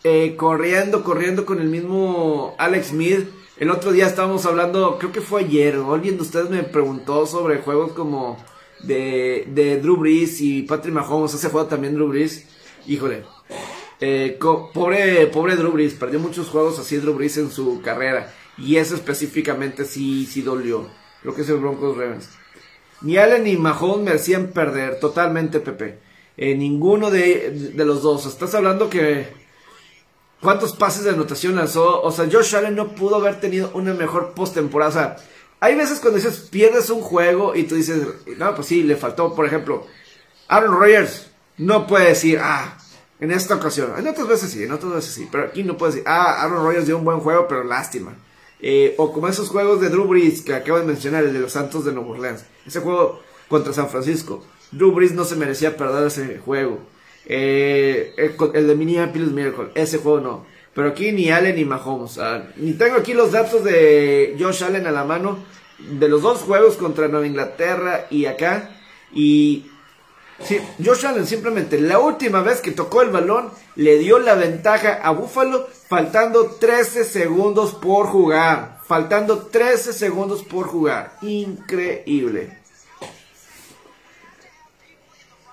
eh, corriendo, corriendo con el mismo Alex Smith. El otro día estábamos hablando, creo que fue ayer, alguien de ustedes me preguntó sobre juegos como de, de Drew Brees y Patrick Mahomes. Ese juego también Drew Brees. Híjole, eh, pobre, pobre Drew Brees, perdió muchos juegos así Drew Brees en su carrera. Y eso específicamente sí, sí dolió. Creo que es el Broncos Ravens. Ni Allen ni Mahomes me hacían perder totalmente, Pepe. Eh, ninguno de, los dos. Estás hablando que. ¿Cuántos pases de anotación lanzó? O sea, Josh Allen no pudo haber tenido una mejor postemporada. O sea, hay veces cuando dices pierdes un juego y tú dices, no, pues sí, le faltó, por ejemplo, Aaron Rodgers no puede decir, ah, en esta ocasión. En otras veces sí, en otras veces sí. Pero aquí no puedes decir, ah, Aaron Rodgers dio un buen juego, pero lástima. Eh, o como esos juegos de Drew Brees que acabo de mencionar, el de los Santos de Nueva Orleans. Ese juego contra San Francisco. Drew Brees no se merecía perder ese juego. Eh, el, de Minneapolis Miracle, ese juego no. Pero aquí ni Allen ni Mahomes. ni tengo aquí los datos de Josh Allen a la mano. De los dos juegos contra Nueva Inglaterra y acá. Y Sí, Josh Allen simplemente la última vez que tocó el balón le dio la ventaja a Buffalo faltando 13 segundos por jugar. Faltando 13 segundos por jugar. Increíble.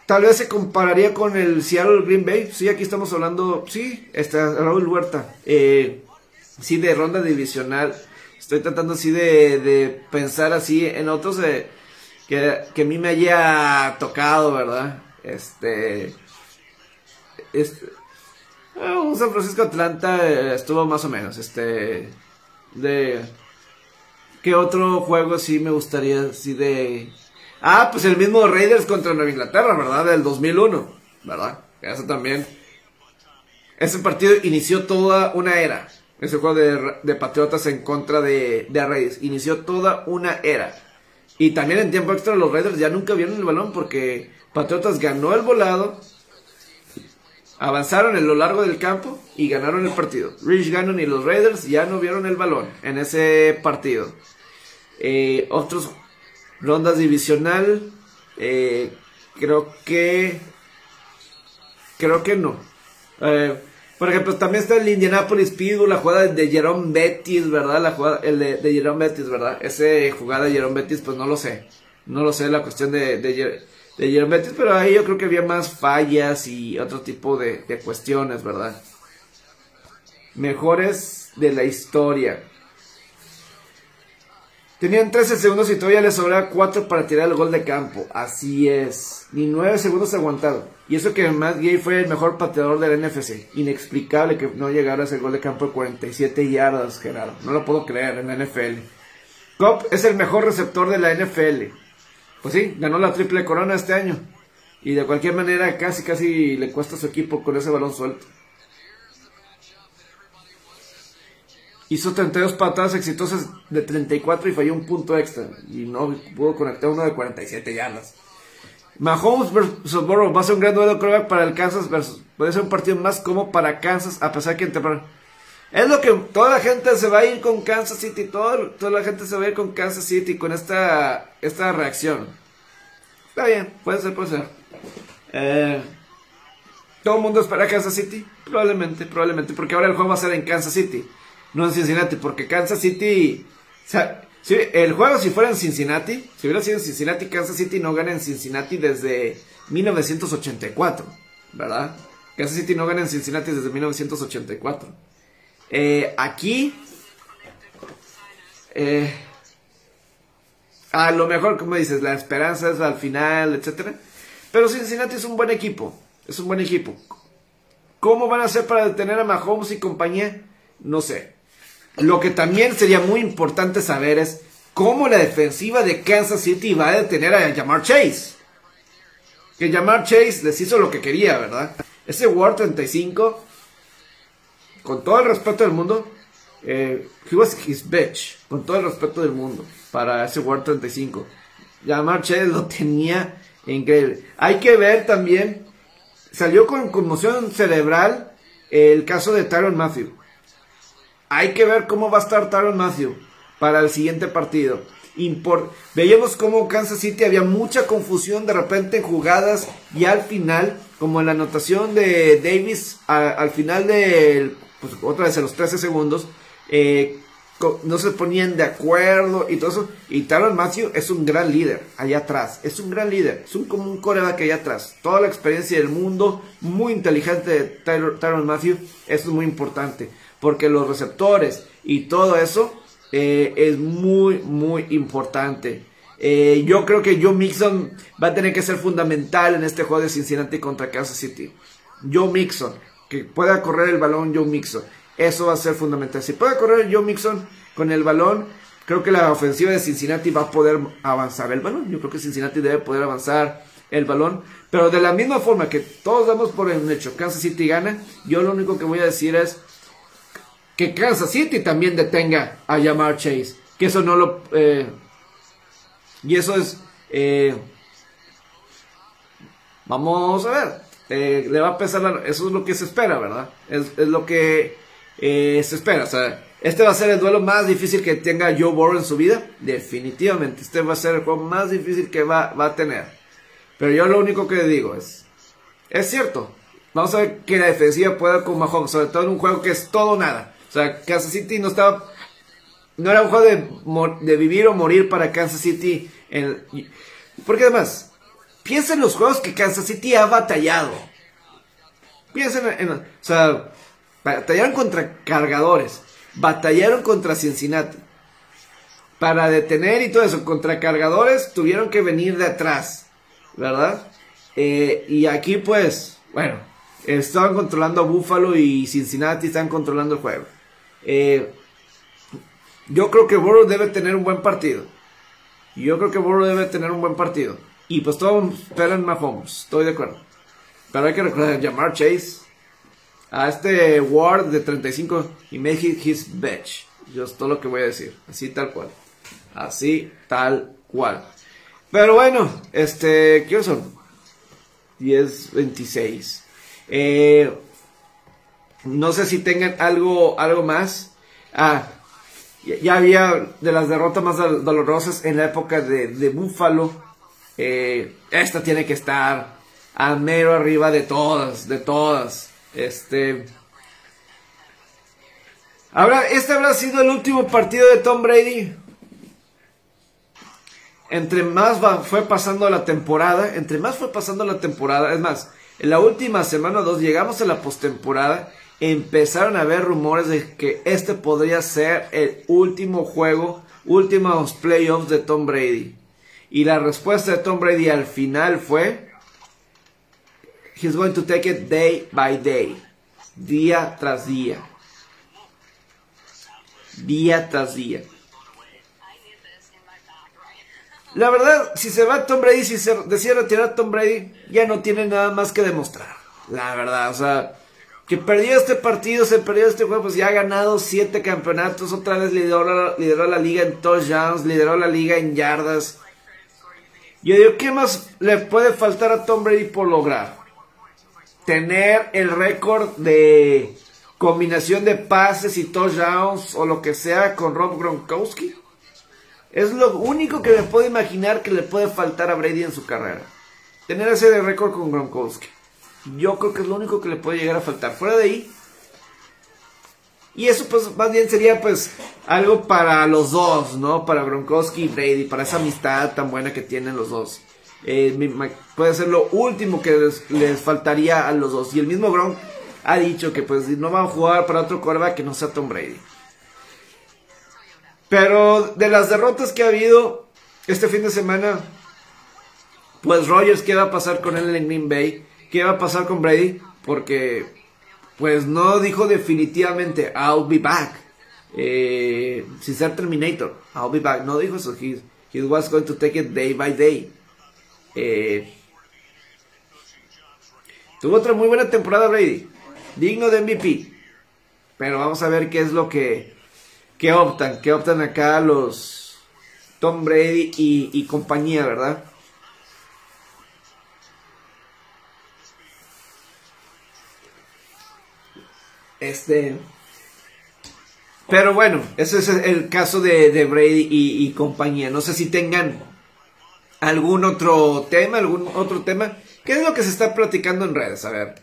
Tal vez se compararía con el Seattle Green Bay. Sí, aquí estamos hablando. Sí, está Raúl Huerta. Eh, sí, de ronda divisional. Estoy tratando así de, de pensar así en otros. Eh, que, a mí me haya tocado, ¿verdad? Este. este un San Francisco Atlanta eh, estuvo más o menos. Este. De. ¿Qué otro juego sí me gustaría así de. Ah, pues el mismo Raiders contra Nueva Inglaterra, ¿verdad? Del 2001, ¿verdad? Eso también. Ese partido inició toda una era. Ese juego de, de Patriotas en contra de, de Raiders. Inició toda una era. Y también en tiempo extra los Raiders ya nunca vieron el balón porque Patriotas ganó el volado, avanzaron en lo largo del campo y ganaron el partido. Rich Gannon y los Raiders ya no vieron el balón en ese partido. Eh, otros rondas divisional, eh, creo que creo que no. Eh, por ejemplo, también está el Indianapolis Pitbull, la jugada de Jerome Bettis, ¿verdad? La jugada, el de, de Jerome Bettis, ¿verdad? Ese jugada de Jerome Bettis, pues no lo sé. No lo sé la cuestión de, Jerome Bettis, pero ahí yo creo que había más fallas y otro tipo de, cuestiones, ¿verdad? Mejores de la historia. Tenían 13 segundos y todavía les sobraba 4 para tirar el gol de campo. Así es. Ni 9 segundos aguantado. Y eso que Matt Gay fue el mejor pateador del NFC. Inexplicable que no llegara a ese gol de campo de 47 yardas, Gerardo. No lo puedo creer en la NFL. Cobb es el mejor receptor de la NFL. Pues sí, ganó la triple corona este año. Y de cualquier manera casi casi le cuesta a su equipo con ese balón suelto. Hizo 32 patadas exitosas de 34 y falló un punto extra. Y no pudo conectar uno de 47 yardas. Mahomes versus Burrow va a ser un gran duelo creo para el Kansas versus. Puede ser un partido más cómodo para Kansas a pesar que en temporada. Es lo que toda la gente se va a ir con Kansas City. Toda la gente se va a ir con Kansas City con esta, esta reacción. Está bien, puede ser, puede ser. Eh, ¿Todo el mundo espera Kansas City? Probablemente, probablemente. Porque ahora el juego va a ser en Kansas City no en Cincinnati, porque Kansas City, el juego si fuera en Cincinnati, si hubiera sido en Cincinnati, Kansas City no gana en Cincinnati desde 1984, ¿verdad? Kansas City no gana en Cincinnati desde 1984. Eh, aquí, eh, a lo mejor, como dices, la esperanza es al final, etcétera. Pero Cincinnati es un buen equipo, es un buen equipo. ¿Cómo van a hacer para detener a Mahomes y compañía? No sé. Lo que también sería muy importante saber es cómo la defensiva de Kansas City va a detener a Jamar Chase. Que Jamar Chase les hizo lo que quería, ¿verdad? Ese Ward 35, con todo el respeto del mundo, eh, he was his bitch, con todo el respeto del mundo, para ese Ward 35. Jamar Chase lo tenía increíble. Hay que ver también, salió con conmoción cerebral el caso de Tyron Matthew. Hay que ver cómo va a estar Tyron Matthew para el siguiente partido. Veíamos cómo Kansas City había mucha confusión de repente en jugadas y al final, como en la anotación de Davis, al final de, pues, otra vez en los 13 segundos, eh, no se ponían de acuerdo y todo eso. Y Tyron Matthew es un gran líder allá atrás. Es un gran líder. Es un, como un coreback allá atrás. Toda la experiencia del mundo, muy inteligente de Tyron Matthew. Eso es muy importante porque los receptores y todo eso eh, es muy, muy importante. Eh, yo creo que Joe Mixon va a tener que ser fundamental en este juego de Cincinnati contra Kansas City. Joe Mixon, que pueda correr el balón Joe Mixon. Eso va a ser fundamental. Si puede correr Joe Mixon con el balón, creo que la ofensiva de Cincinnati va a poder avanzar el balón. Yo creo que Cincinnati debe poder avanzar el balón. Pero de la misma forma que todos damos por el hecho, Kansas City gana, yo lo único que voy a decir es que Kansas City también detenga a Jamar Chase. Que eso no lo... Eh, y eso es... Eh, vamos a ver. Eh, le va a pesar... eso es lo que se espera, ¿verdad? Es, lo que se espera. Este va a ser el duelo más difícil que tenga Joe Burrow en su vida. Definitivamente. Este va a ser el juego más difícil que va, va a tener. Pero yo lo único que digo es... Es cierto. Vamos a ver que la defensiva pueda con Mahomes. Sobre todo en un juego que es todo nada. O sea, Kansas City no estaba. No era un juego de, vivir o morir para Kansas City. En, porque además, piensa en los juegos que Kansas City ha batallado. Piensa en, O sea, batallaron contra cargadores. Batallaron contra Cincinnati. Para detener y todo eso, contra cargadores tuvieron que venir de atrás. ¿Verdad? Eh, y aquí pues, bueno, estaban controlando a Buffalo y Cincinnati están controlando el juego. Eh, yo creo que Burrow debe tener un buen partido. Yo creo que Burrow debe tener un buen partido. Y pues todos esperan Mahomes, estoy de acuerdo. Pero hay que recordar, llamar Chase a este Ward de 35 y make it his bitch. Yo es todo lo que voy a decir. Así tal cual. Así tal cual. Pero bueno, este, ¿qué son? 10, 26. Eh, no sé si tengan algo, algo más. Ah, ya, había de las derrotas más dolorosas en la época de, de Buffalo. Eh, esta tiene que estar. a mero arriba de todas, de todas. Este. Ahora, este habrá sido el último partido de Tom Brady. Entre más fue pasando la temporada, entre más fue pasando la temporada, es más, en la última semana o dos llegamos a la postemporada, empezaron a haber rumores de que este podría ser el último juego, últimos playoffs de Tom Brady. Y la respuesta de Tom Brady al final fue, he's going to take it day by day, día tras día, día tras día. La verdad, si se va Tom Brady, si se decide retirar Tom Brady, ya no tiene nada más que demostrar. La verdad, o sea, que perdió este partido, se perdió este juego, pues ya ha ganado siete campeonatos, otra vez lideró, la liga en touchdowns, lideró la liga en yardas. Yo digo, ¿qué más le puede faltar a Tom Brady por lograr? Tener el récord de combinación de pases y touchdowns o lo que sea con Rob Gronkowski. Es lo único que me puedo imaginar que le puede faltar a Brady en su carrera. Tener ese récord con Gronkowski. Yo creo que es lo único que le puede llegar a faltar. Fuera de ahí. Y eso pues más bien sería pues algo para los dos, ¿no? Para Gronkowski y Brady, para esa amistad tan buena que tienen los dos. Eh, puede ser lo último que les, faltaría a los dos. Y el mismo Gronk ha dicho que pues no van a jugar para otro quarterback que no sea Tom Brady. Pero de las derrotas que ha habido este fin de semana, pues Rogers, ¿qué va a pasar con él en Green Bay? ¿Qué va a pasar con Brady? Porque, pues no dijo definitivamente, I'll be back. Eh, sin ser Terminator, I'll be back. No dijo eso, he, he was going to take it day by day. Eh, tuvo otra muy buena temporada Brady, digno de MVP. Pero vamos a ver qué es lo que ¿Qué optan? ¿Qué optan acá los Tom Brady y, compañía, verdad? Este. Pero bueno, ese es el caso de, Brady y, compañía. No sé si tengan algún otro tema, algún otro tema. ¿Qué es lo que se está platicando en redes? A ver.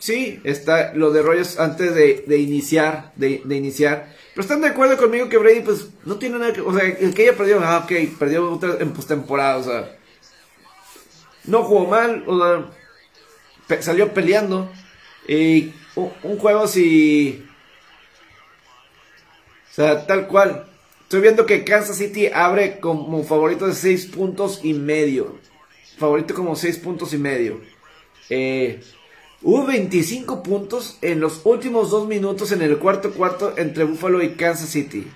Sí, está lo de Rogers antes de, iniciar, de, iniciar. Pero están de acuerdo conmigo que Brady, pues, no tiene nada que. O sea, el que haya perdido, ah, ok, perdió otra en postemporada, o sea. No jugó mal, o salió peleando. Y un, juego si. O sea, tal cual. Estoy viendo que Kansas City abre como favorito de 6 puntos y medio. Favorito como 6 puntos y medio. Eh. Hubo 25 puntos en los últimos dos minutos en el cuarto cuarto entre Buffalo y Kansas City.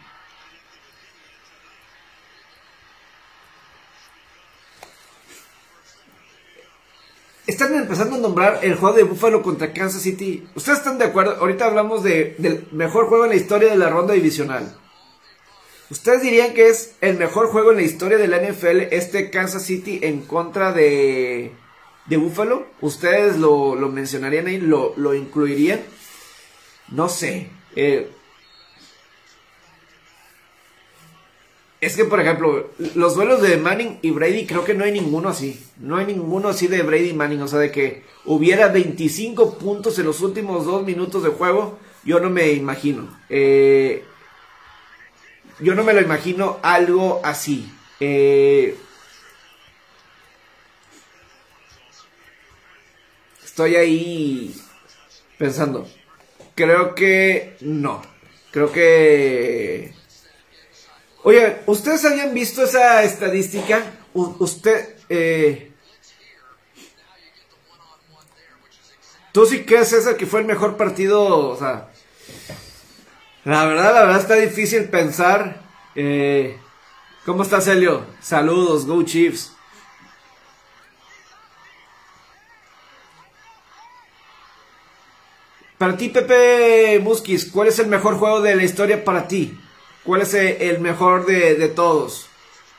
Están empezando a nombrar el juego de Buffalo contra Kansas City. ¿Ustedes están de acuerdo? Ahorita hablamos del mejor juego en la historia de la ronda divisional. ¿Ustedes dirían que es el mejor juego en la historia de la NFL este Kansas City en contra de de Búfalo, ¿ustedes lo, mencionarían ahí? ¿Lo, ¿Lo, incluirían? No sé. Eh, es que, por ejemplo, los duelos de Manning y Brady, creo que no hay ninguno así. No hay ninguno así de Brady y Manning. O sea, de que hubiera 25 puntos en los últimos dos minutos de juego, yo no me imagino. Eh, yo no me lo imagino algo así. Eh, estoy ahí pensando. Creo que no. Creo que... Oye, ¿ustedes habían visto esa estadística? usted... Eh... ¿Tú sí crees, César, que fue el mejor partido? O sea... La verdad, la verdad está difícil pensar. Eh... ¿Cómo estás, Celio? Saludos, Go Chiefs. Para ti, Pepe Musquis, ¿cuál es el mejor juego de la historia para ti? ¿Cuál es el mejor de, todos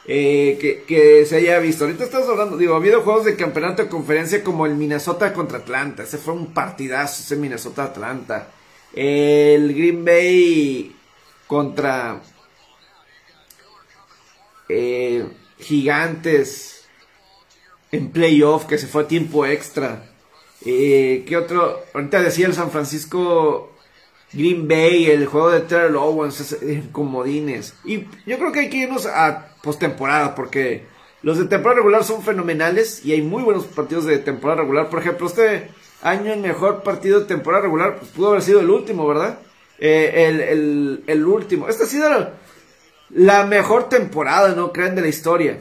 eh, que, se haya visto? Ahorita estamos hablando, digo, ha habido juegos de campeonato de conferencia como el Minnesota contra Atlanta. Ese fue un partidazo, ese Minnesota-Atlanta. El Green Bay contra eh, Gigantes. en playoff, que se fue a tiempo extra. Eh, ¿Qué otro? Ahorita decía el San Francisco Green Bay, el juego de Terrell Owens, comodines. Y yo creo que hay que irnos a postemporada, porque los de temporada regular son fenomenales y hay muy buenos partidos de temporada regular. Por ejemplo, este año el mejor partido de temporada regular pues, pudo haber sido el último, ¿verdad? Eh, el, el, último. Esta ha sido la, mejor temporada, ¿no? Creen de la historia.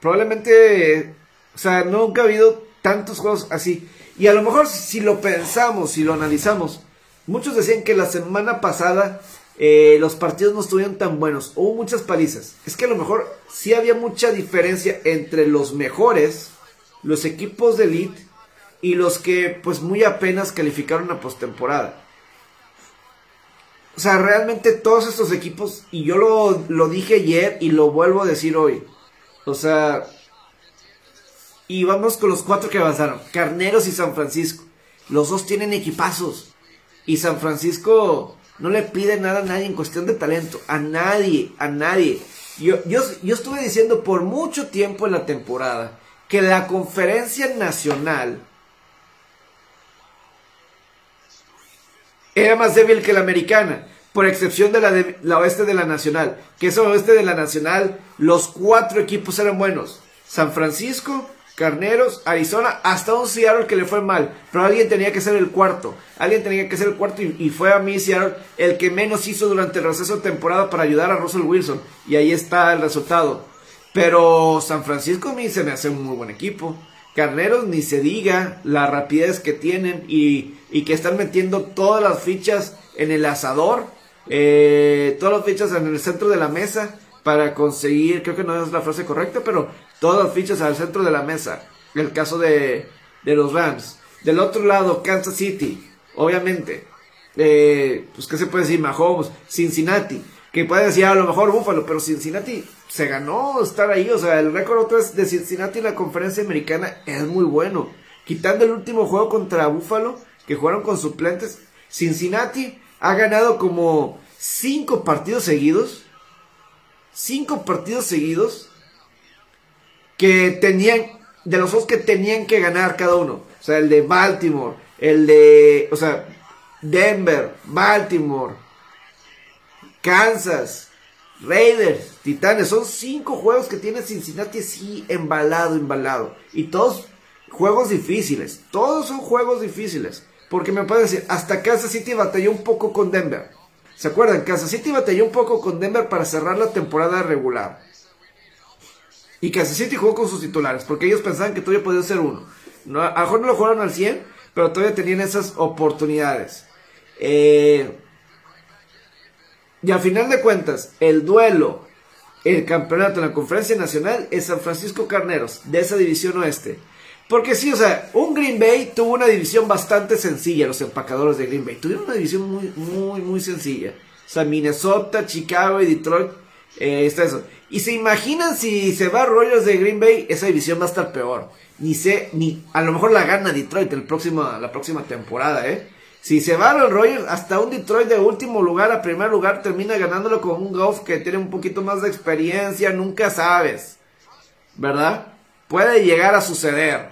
Probablemente, o sea, nunca ha habido tantos juegos así. Y a lo mejor si lo pensamos, si lo analizamos, muchos decían que la semana pasada eh, los partidos no estuvieron tan buenos, hubo muchas palizas. Es que a lo mejor sí había mucha diferencia entre los mejores, los equipos de elite y los que pues muy apenas calificaron a postemporada. O sea, realmente todos estos equipos, y yo lo, lo dije ayer y lo vuelvo a decir hoy. O sea, y vamos con los cuatro que avanzaron. Carneros y San Francisco. Los dos tienen equipazos. Y San Francisco no le pide nada a nadie en cuestión de talento. A nadie, a nadie. Yo, yo, yo estuve diciendo por mucho tiempo en la temporada que la conferencia nacional era más débil que la americana, por excepción de la, de, la oeste de la nacional. Que esa oeste de la nacional, los cuatro equipos eran buenos. San Francisco, Carneros, Arizona, hasta un Seattle que le fue mal. Pero alguien tenía que ser el cuarto. Alguien tenía que ser el cuarto y, fue a mí Seattle el que menos hizo durante el receso de temporada para ayudar a Russell Wilson. Y ahí está el resultado. Pero San Francisco a mí se me hace un muy buen equipo. Carneros ni se diga la rapidez que tienen y, que están metiendo todas las fichas en el asador, eh, todas las fichas en el centro de la mesa para conseguir, creo que no es la frase correcta, pero todas las fichas al centro de la mesa. El caso de, de los Rams. Del otro lado, Kansas City, obviamente. Eh, pues, ¿qué se puede decir? Mahomes, Cincinnati. Que puede decir a lo mejor Buffalo, pero Cincinnati se ganó estar ahí. O sea, el récord otra de Cincinnati en la conferencia americana es muy bueno. Quitando el último juego contra Buffalo, que jugaron con suplentes, Cincinnati ha ganado como cinco partidos seguidos. Cinco partidos seguidos que tenían, de los dos que tenían que ganar cada uno. O sea, el de Baltimore, el de, o sea, Denver, Baltimore, Kansas, Raiders, Titanes. Son cinco juegos que tiene Cincinnati así embalado, embalado. Y todos juegos difíciles. Todos son juegos difíciles. Porque me puede decir, hasta Kansas City batalló un poco con Denver. ¿Se acuerdan? Kansas City batalló un poco con Denver para cerrar la temporada regular. Y Kansas City jugó con sus titulares, porque ellos pensaban que todavía podía ser uno. No, a lo mejor no lo jugaron al 100, pero todavía tenían esas oportunidades. Eh, y al final de cuentas, el duelo, el campeonato en la conferencia nacional es San Francisco Carneros, de esa división oeste. Porque sí, o sea, un Green Bay tuvo una división bastante sencilla, los empacadores de Green Bay. Tuvieron una división muy, muy, muy sencilla. O sea, Minnesota, Chicago y Detroit, eh, está eso. Y se imaginan si se va Rogers de Green Bay, esa división va a estar peor. Ni sé, ni a lo mejor la gana Detroit el próximo, la próxima temporada, ¿eh? Si se va los Rogers, hasta un Detroit de último lugar a primer lugar termina ganándolo con un Golf que tiene un poquito más de experiencia, nunca sabes. ¿Verdad? Puede llegar a suceder.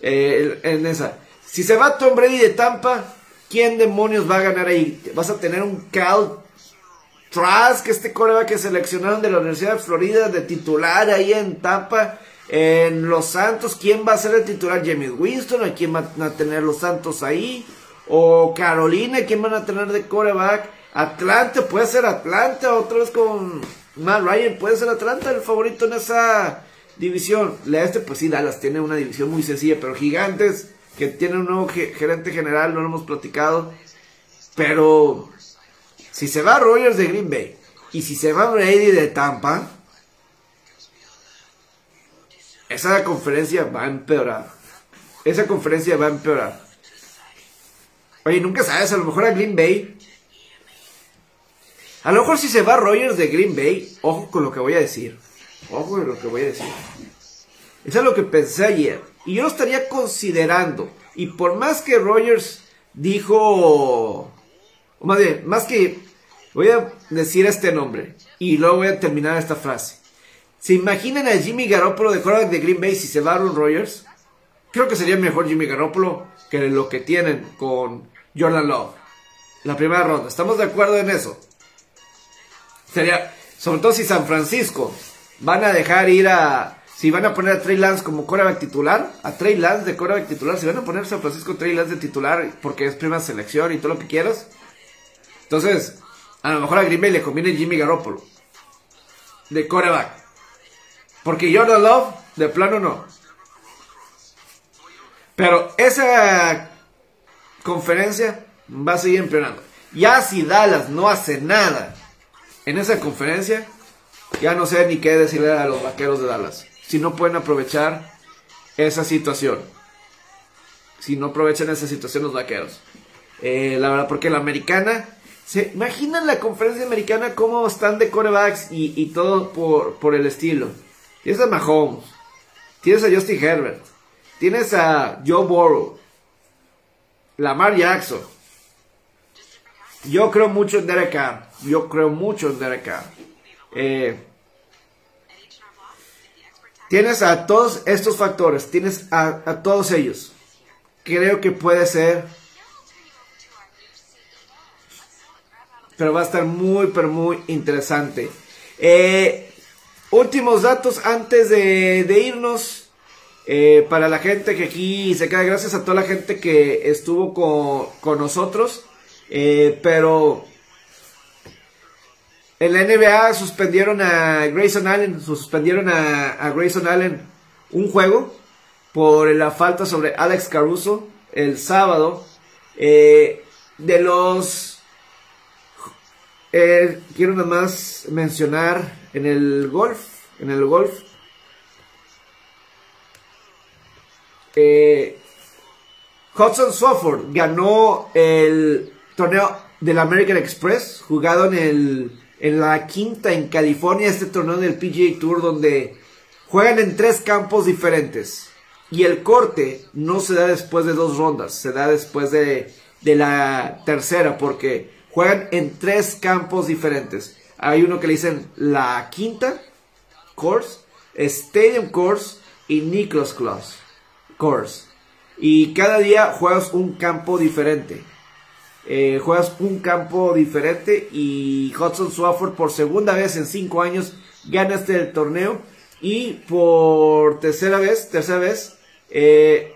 Eh, en esa. Si se va Tom Brady de Tampa, ¿quién demonios va a ganar ahí? Vas a tener un Cal Trask, este coreback que seleccionaron de la Universidad de Florida de titular ahí en Tampa. En Los Santos, ¿quién va a ser el titular? James Winston, ¿a quién van a tener los Santos ahí? O Carolina, ¿quién van a tener de coreback? Atlanta, puede ser Atlanta, otra vez con Matt Ryan, puede ser Atlanta el favorito en esa división. La este, pues sí, Dallas tiene una división muy sencilla, pero Gigantes, que tiene un nuevo gerente general, no lo hemos platicado. Pero si se va Rogers de Green Bay y si se va Brady de Tampa, esa conferencia va a empeorar. Esa conferencia va a empeorar. Oye, nunca sabes, a lo mejor a Green Bay. A lo mejor si se va Rogers de Green Bay, ojo con lo que voy a decir. Ojo con lo que voy a decir. Eso es lo que pensé ayer. Y yo lo estaría considerando. Y por más que Rogers dijo más más que voy a decir este nombre y luego voy a terminar esta frase. ¿Se imaginan a Jimmy Garoppolo de quarterback de Green Bay si se va Aaron Rodgers? Creo que sería mejor Jimmy Garoppolo que lo que tienen con Jordan Love. La primera ronda. ¿Estamos de acuerdo en eso? Sería, sobre todo si San Francisco van a dejar ir a... Si van a poner a Trey Lance como quarterback titular, a Trey Lance de quarterback titular, si van a poner a San Francisco Trey Lance de titular porque es primera selección y todo lo que quieras. Entonces, a lo mejor a Green Bay le conviene Jimmy Garoppolo. De quarterback. Porque Jordan Love, de plano no. Pero esa conferencia va a seguir empeorando. Ya si Dallas no hace nada en esa conferencia, ya no sé ni qué decirle a los vaqueros de Dallas. Si no pueden aprovechar esa situación. Si no aprovechan esa situación los vaqueros. Eh, la verdad, porque la americana. ¿Se imaginan la conferencia americana cómo están de corebacks y, todo por, por el estilo? Tienes a Mahomes. Tienes a Justin Herbert. Tienes a Joe Burrow, Lamar Jackson. Yo creo mucho en Derek. Yo creo mucho en Derek. Eh, tienes a todos estos factores, tienes a, todos ellos. Creo que puede ser. Pero va a estar muy, pero muy interesante. Eh, últimos datos antes de, irnos. Eh, para la gente que aquí se queda, gracias a toda la gente que estuvo con, nosotros. Eh, pero en la NBA suspendieron a Grayson Allen, suspendieron a, Grayson Allen un juego por la falta sobre Alex Caruso el sábado. Eh, de los... quiero nada más mencionar en el golf, en el golf, Eh, Hudson Swafford ganó el torneo del American Express, jugado en, el, en la quinta en California, este torneo del PGA Tour donde juegan en tres campos diferentes. Y el corte no se da después de dos rondas, se da después de, de la tercera, porque juegan en tres campos diferentes. Hay uno que le dicen la quinta course, Stadium Course y Nicholas Claus course. Y cada día juegas un campo diferente. Eh, juegas un campo diferente y Hudson Swafford por segunda vez en cinco años gana este torneo y por tercera vez, tercera vez, eh,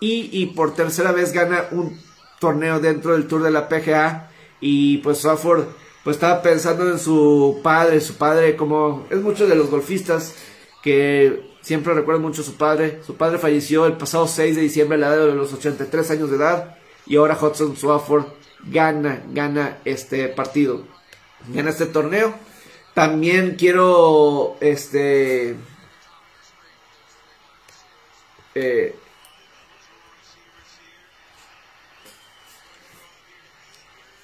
y, y, por tercera vez gana un torneo dentro del Tour de la PGA y pues Swafford pues estaba pensando en su padre, su padre como es mucho de los golfistas que Siempre recuerdo mucho a su padre. Su padre falleció el pasado 6 de diciembre a la edad de los 83 años de edad. Y ahora Hudson Swafford gana, gana este partido. Gana este torneo. También quiero, este... Eh,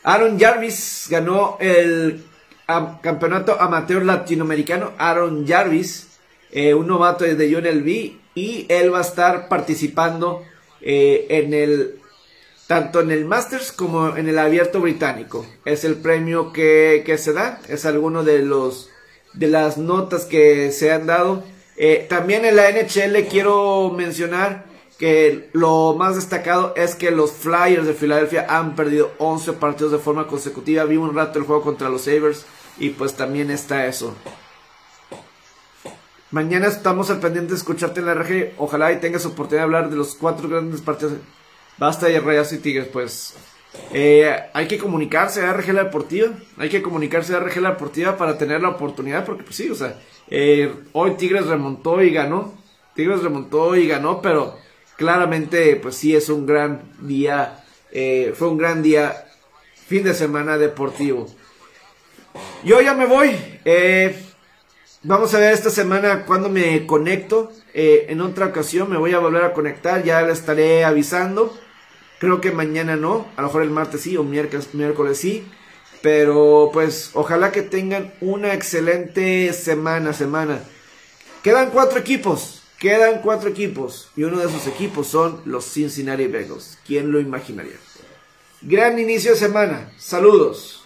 Aaron Jarvis ganó el campeonato amateur latinoamericano. Aaron Jarvis eh, un novato de UNLV y él va a estar participando eh, en el tanto en el Masters como en el Abierto Británico. Es el premio que, se da, es alguno de los de las notas que se han dado. Eh, también en la NHL quiero mencionar que lo más destacado es que los Flyers de Filadelfia han perdido 11 partidos de forma consecutiva. Vi un rato el juego contra los Sabres y pues también está eso. Mañana estamos al pendiente de escucharte en la RG. Ojalá y tengas oportunidad de hablar de los cuatro grandes partidos. Basta de Rayas y Tigres, pues. Eh, hay que comunicarse a RG La Deportiva. Hay que comunicarse a RG La Deportiva para tener la oportunidad. Porque, pues sí, o sea, eh, hoy Tigres remontó y ganó. Tigres remontó y ganó, pero claramente, pues sí, es un gran día. Eh, fue un gran día, fin de semana deportivo. Yo ya me voy. Eh. Vamos a ver esta semana cuando me conecto. Eh, en otra ocasión me voy a volver a conectar, ya le estaré avisando. Creo que mañana no, a lo mejor el martes sí o miércoles, miércoles sí. Pero pues ojalá que tengan una excelente semana, semana. Quedan cuatro equipos, quedan cuatro equipos. Y uno de esos equipos son los Cincinnati Bengals. ¿Quién lo imaginaría? Gran inicio de semana. Saludos.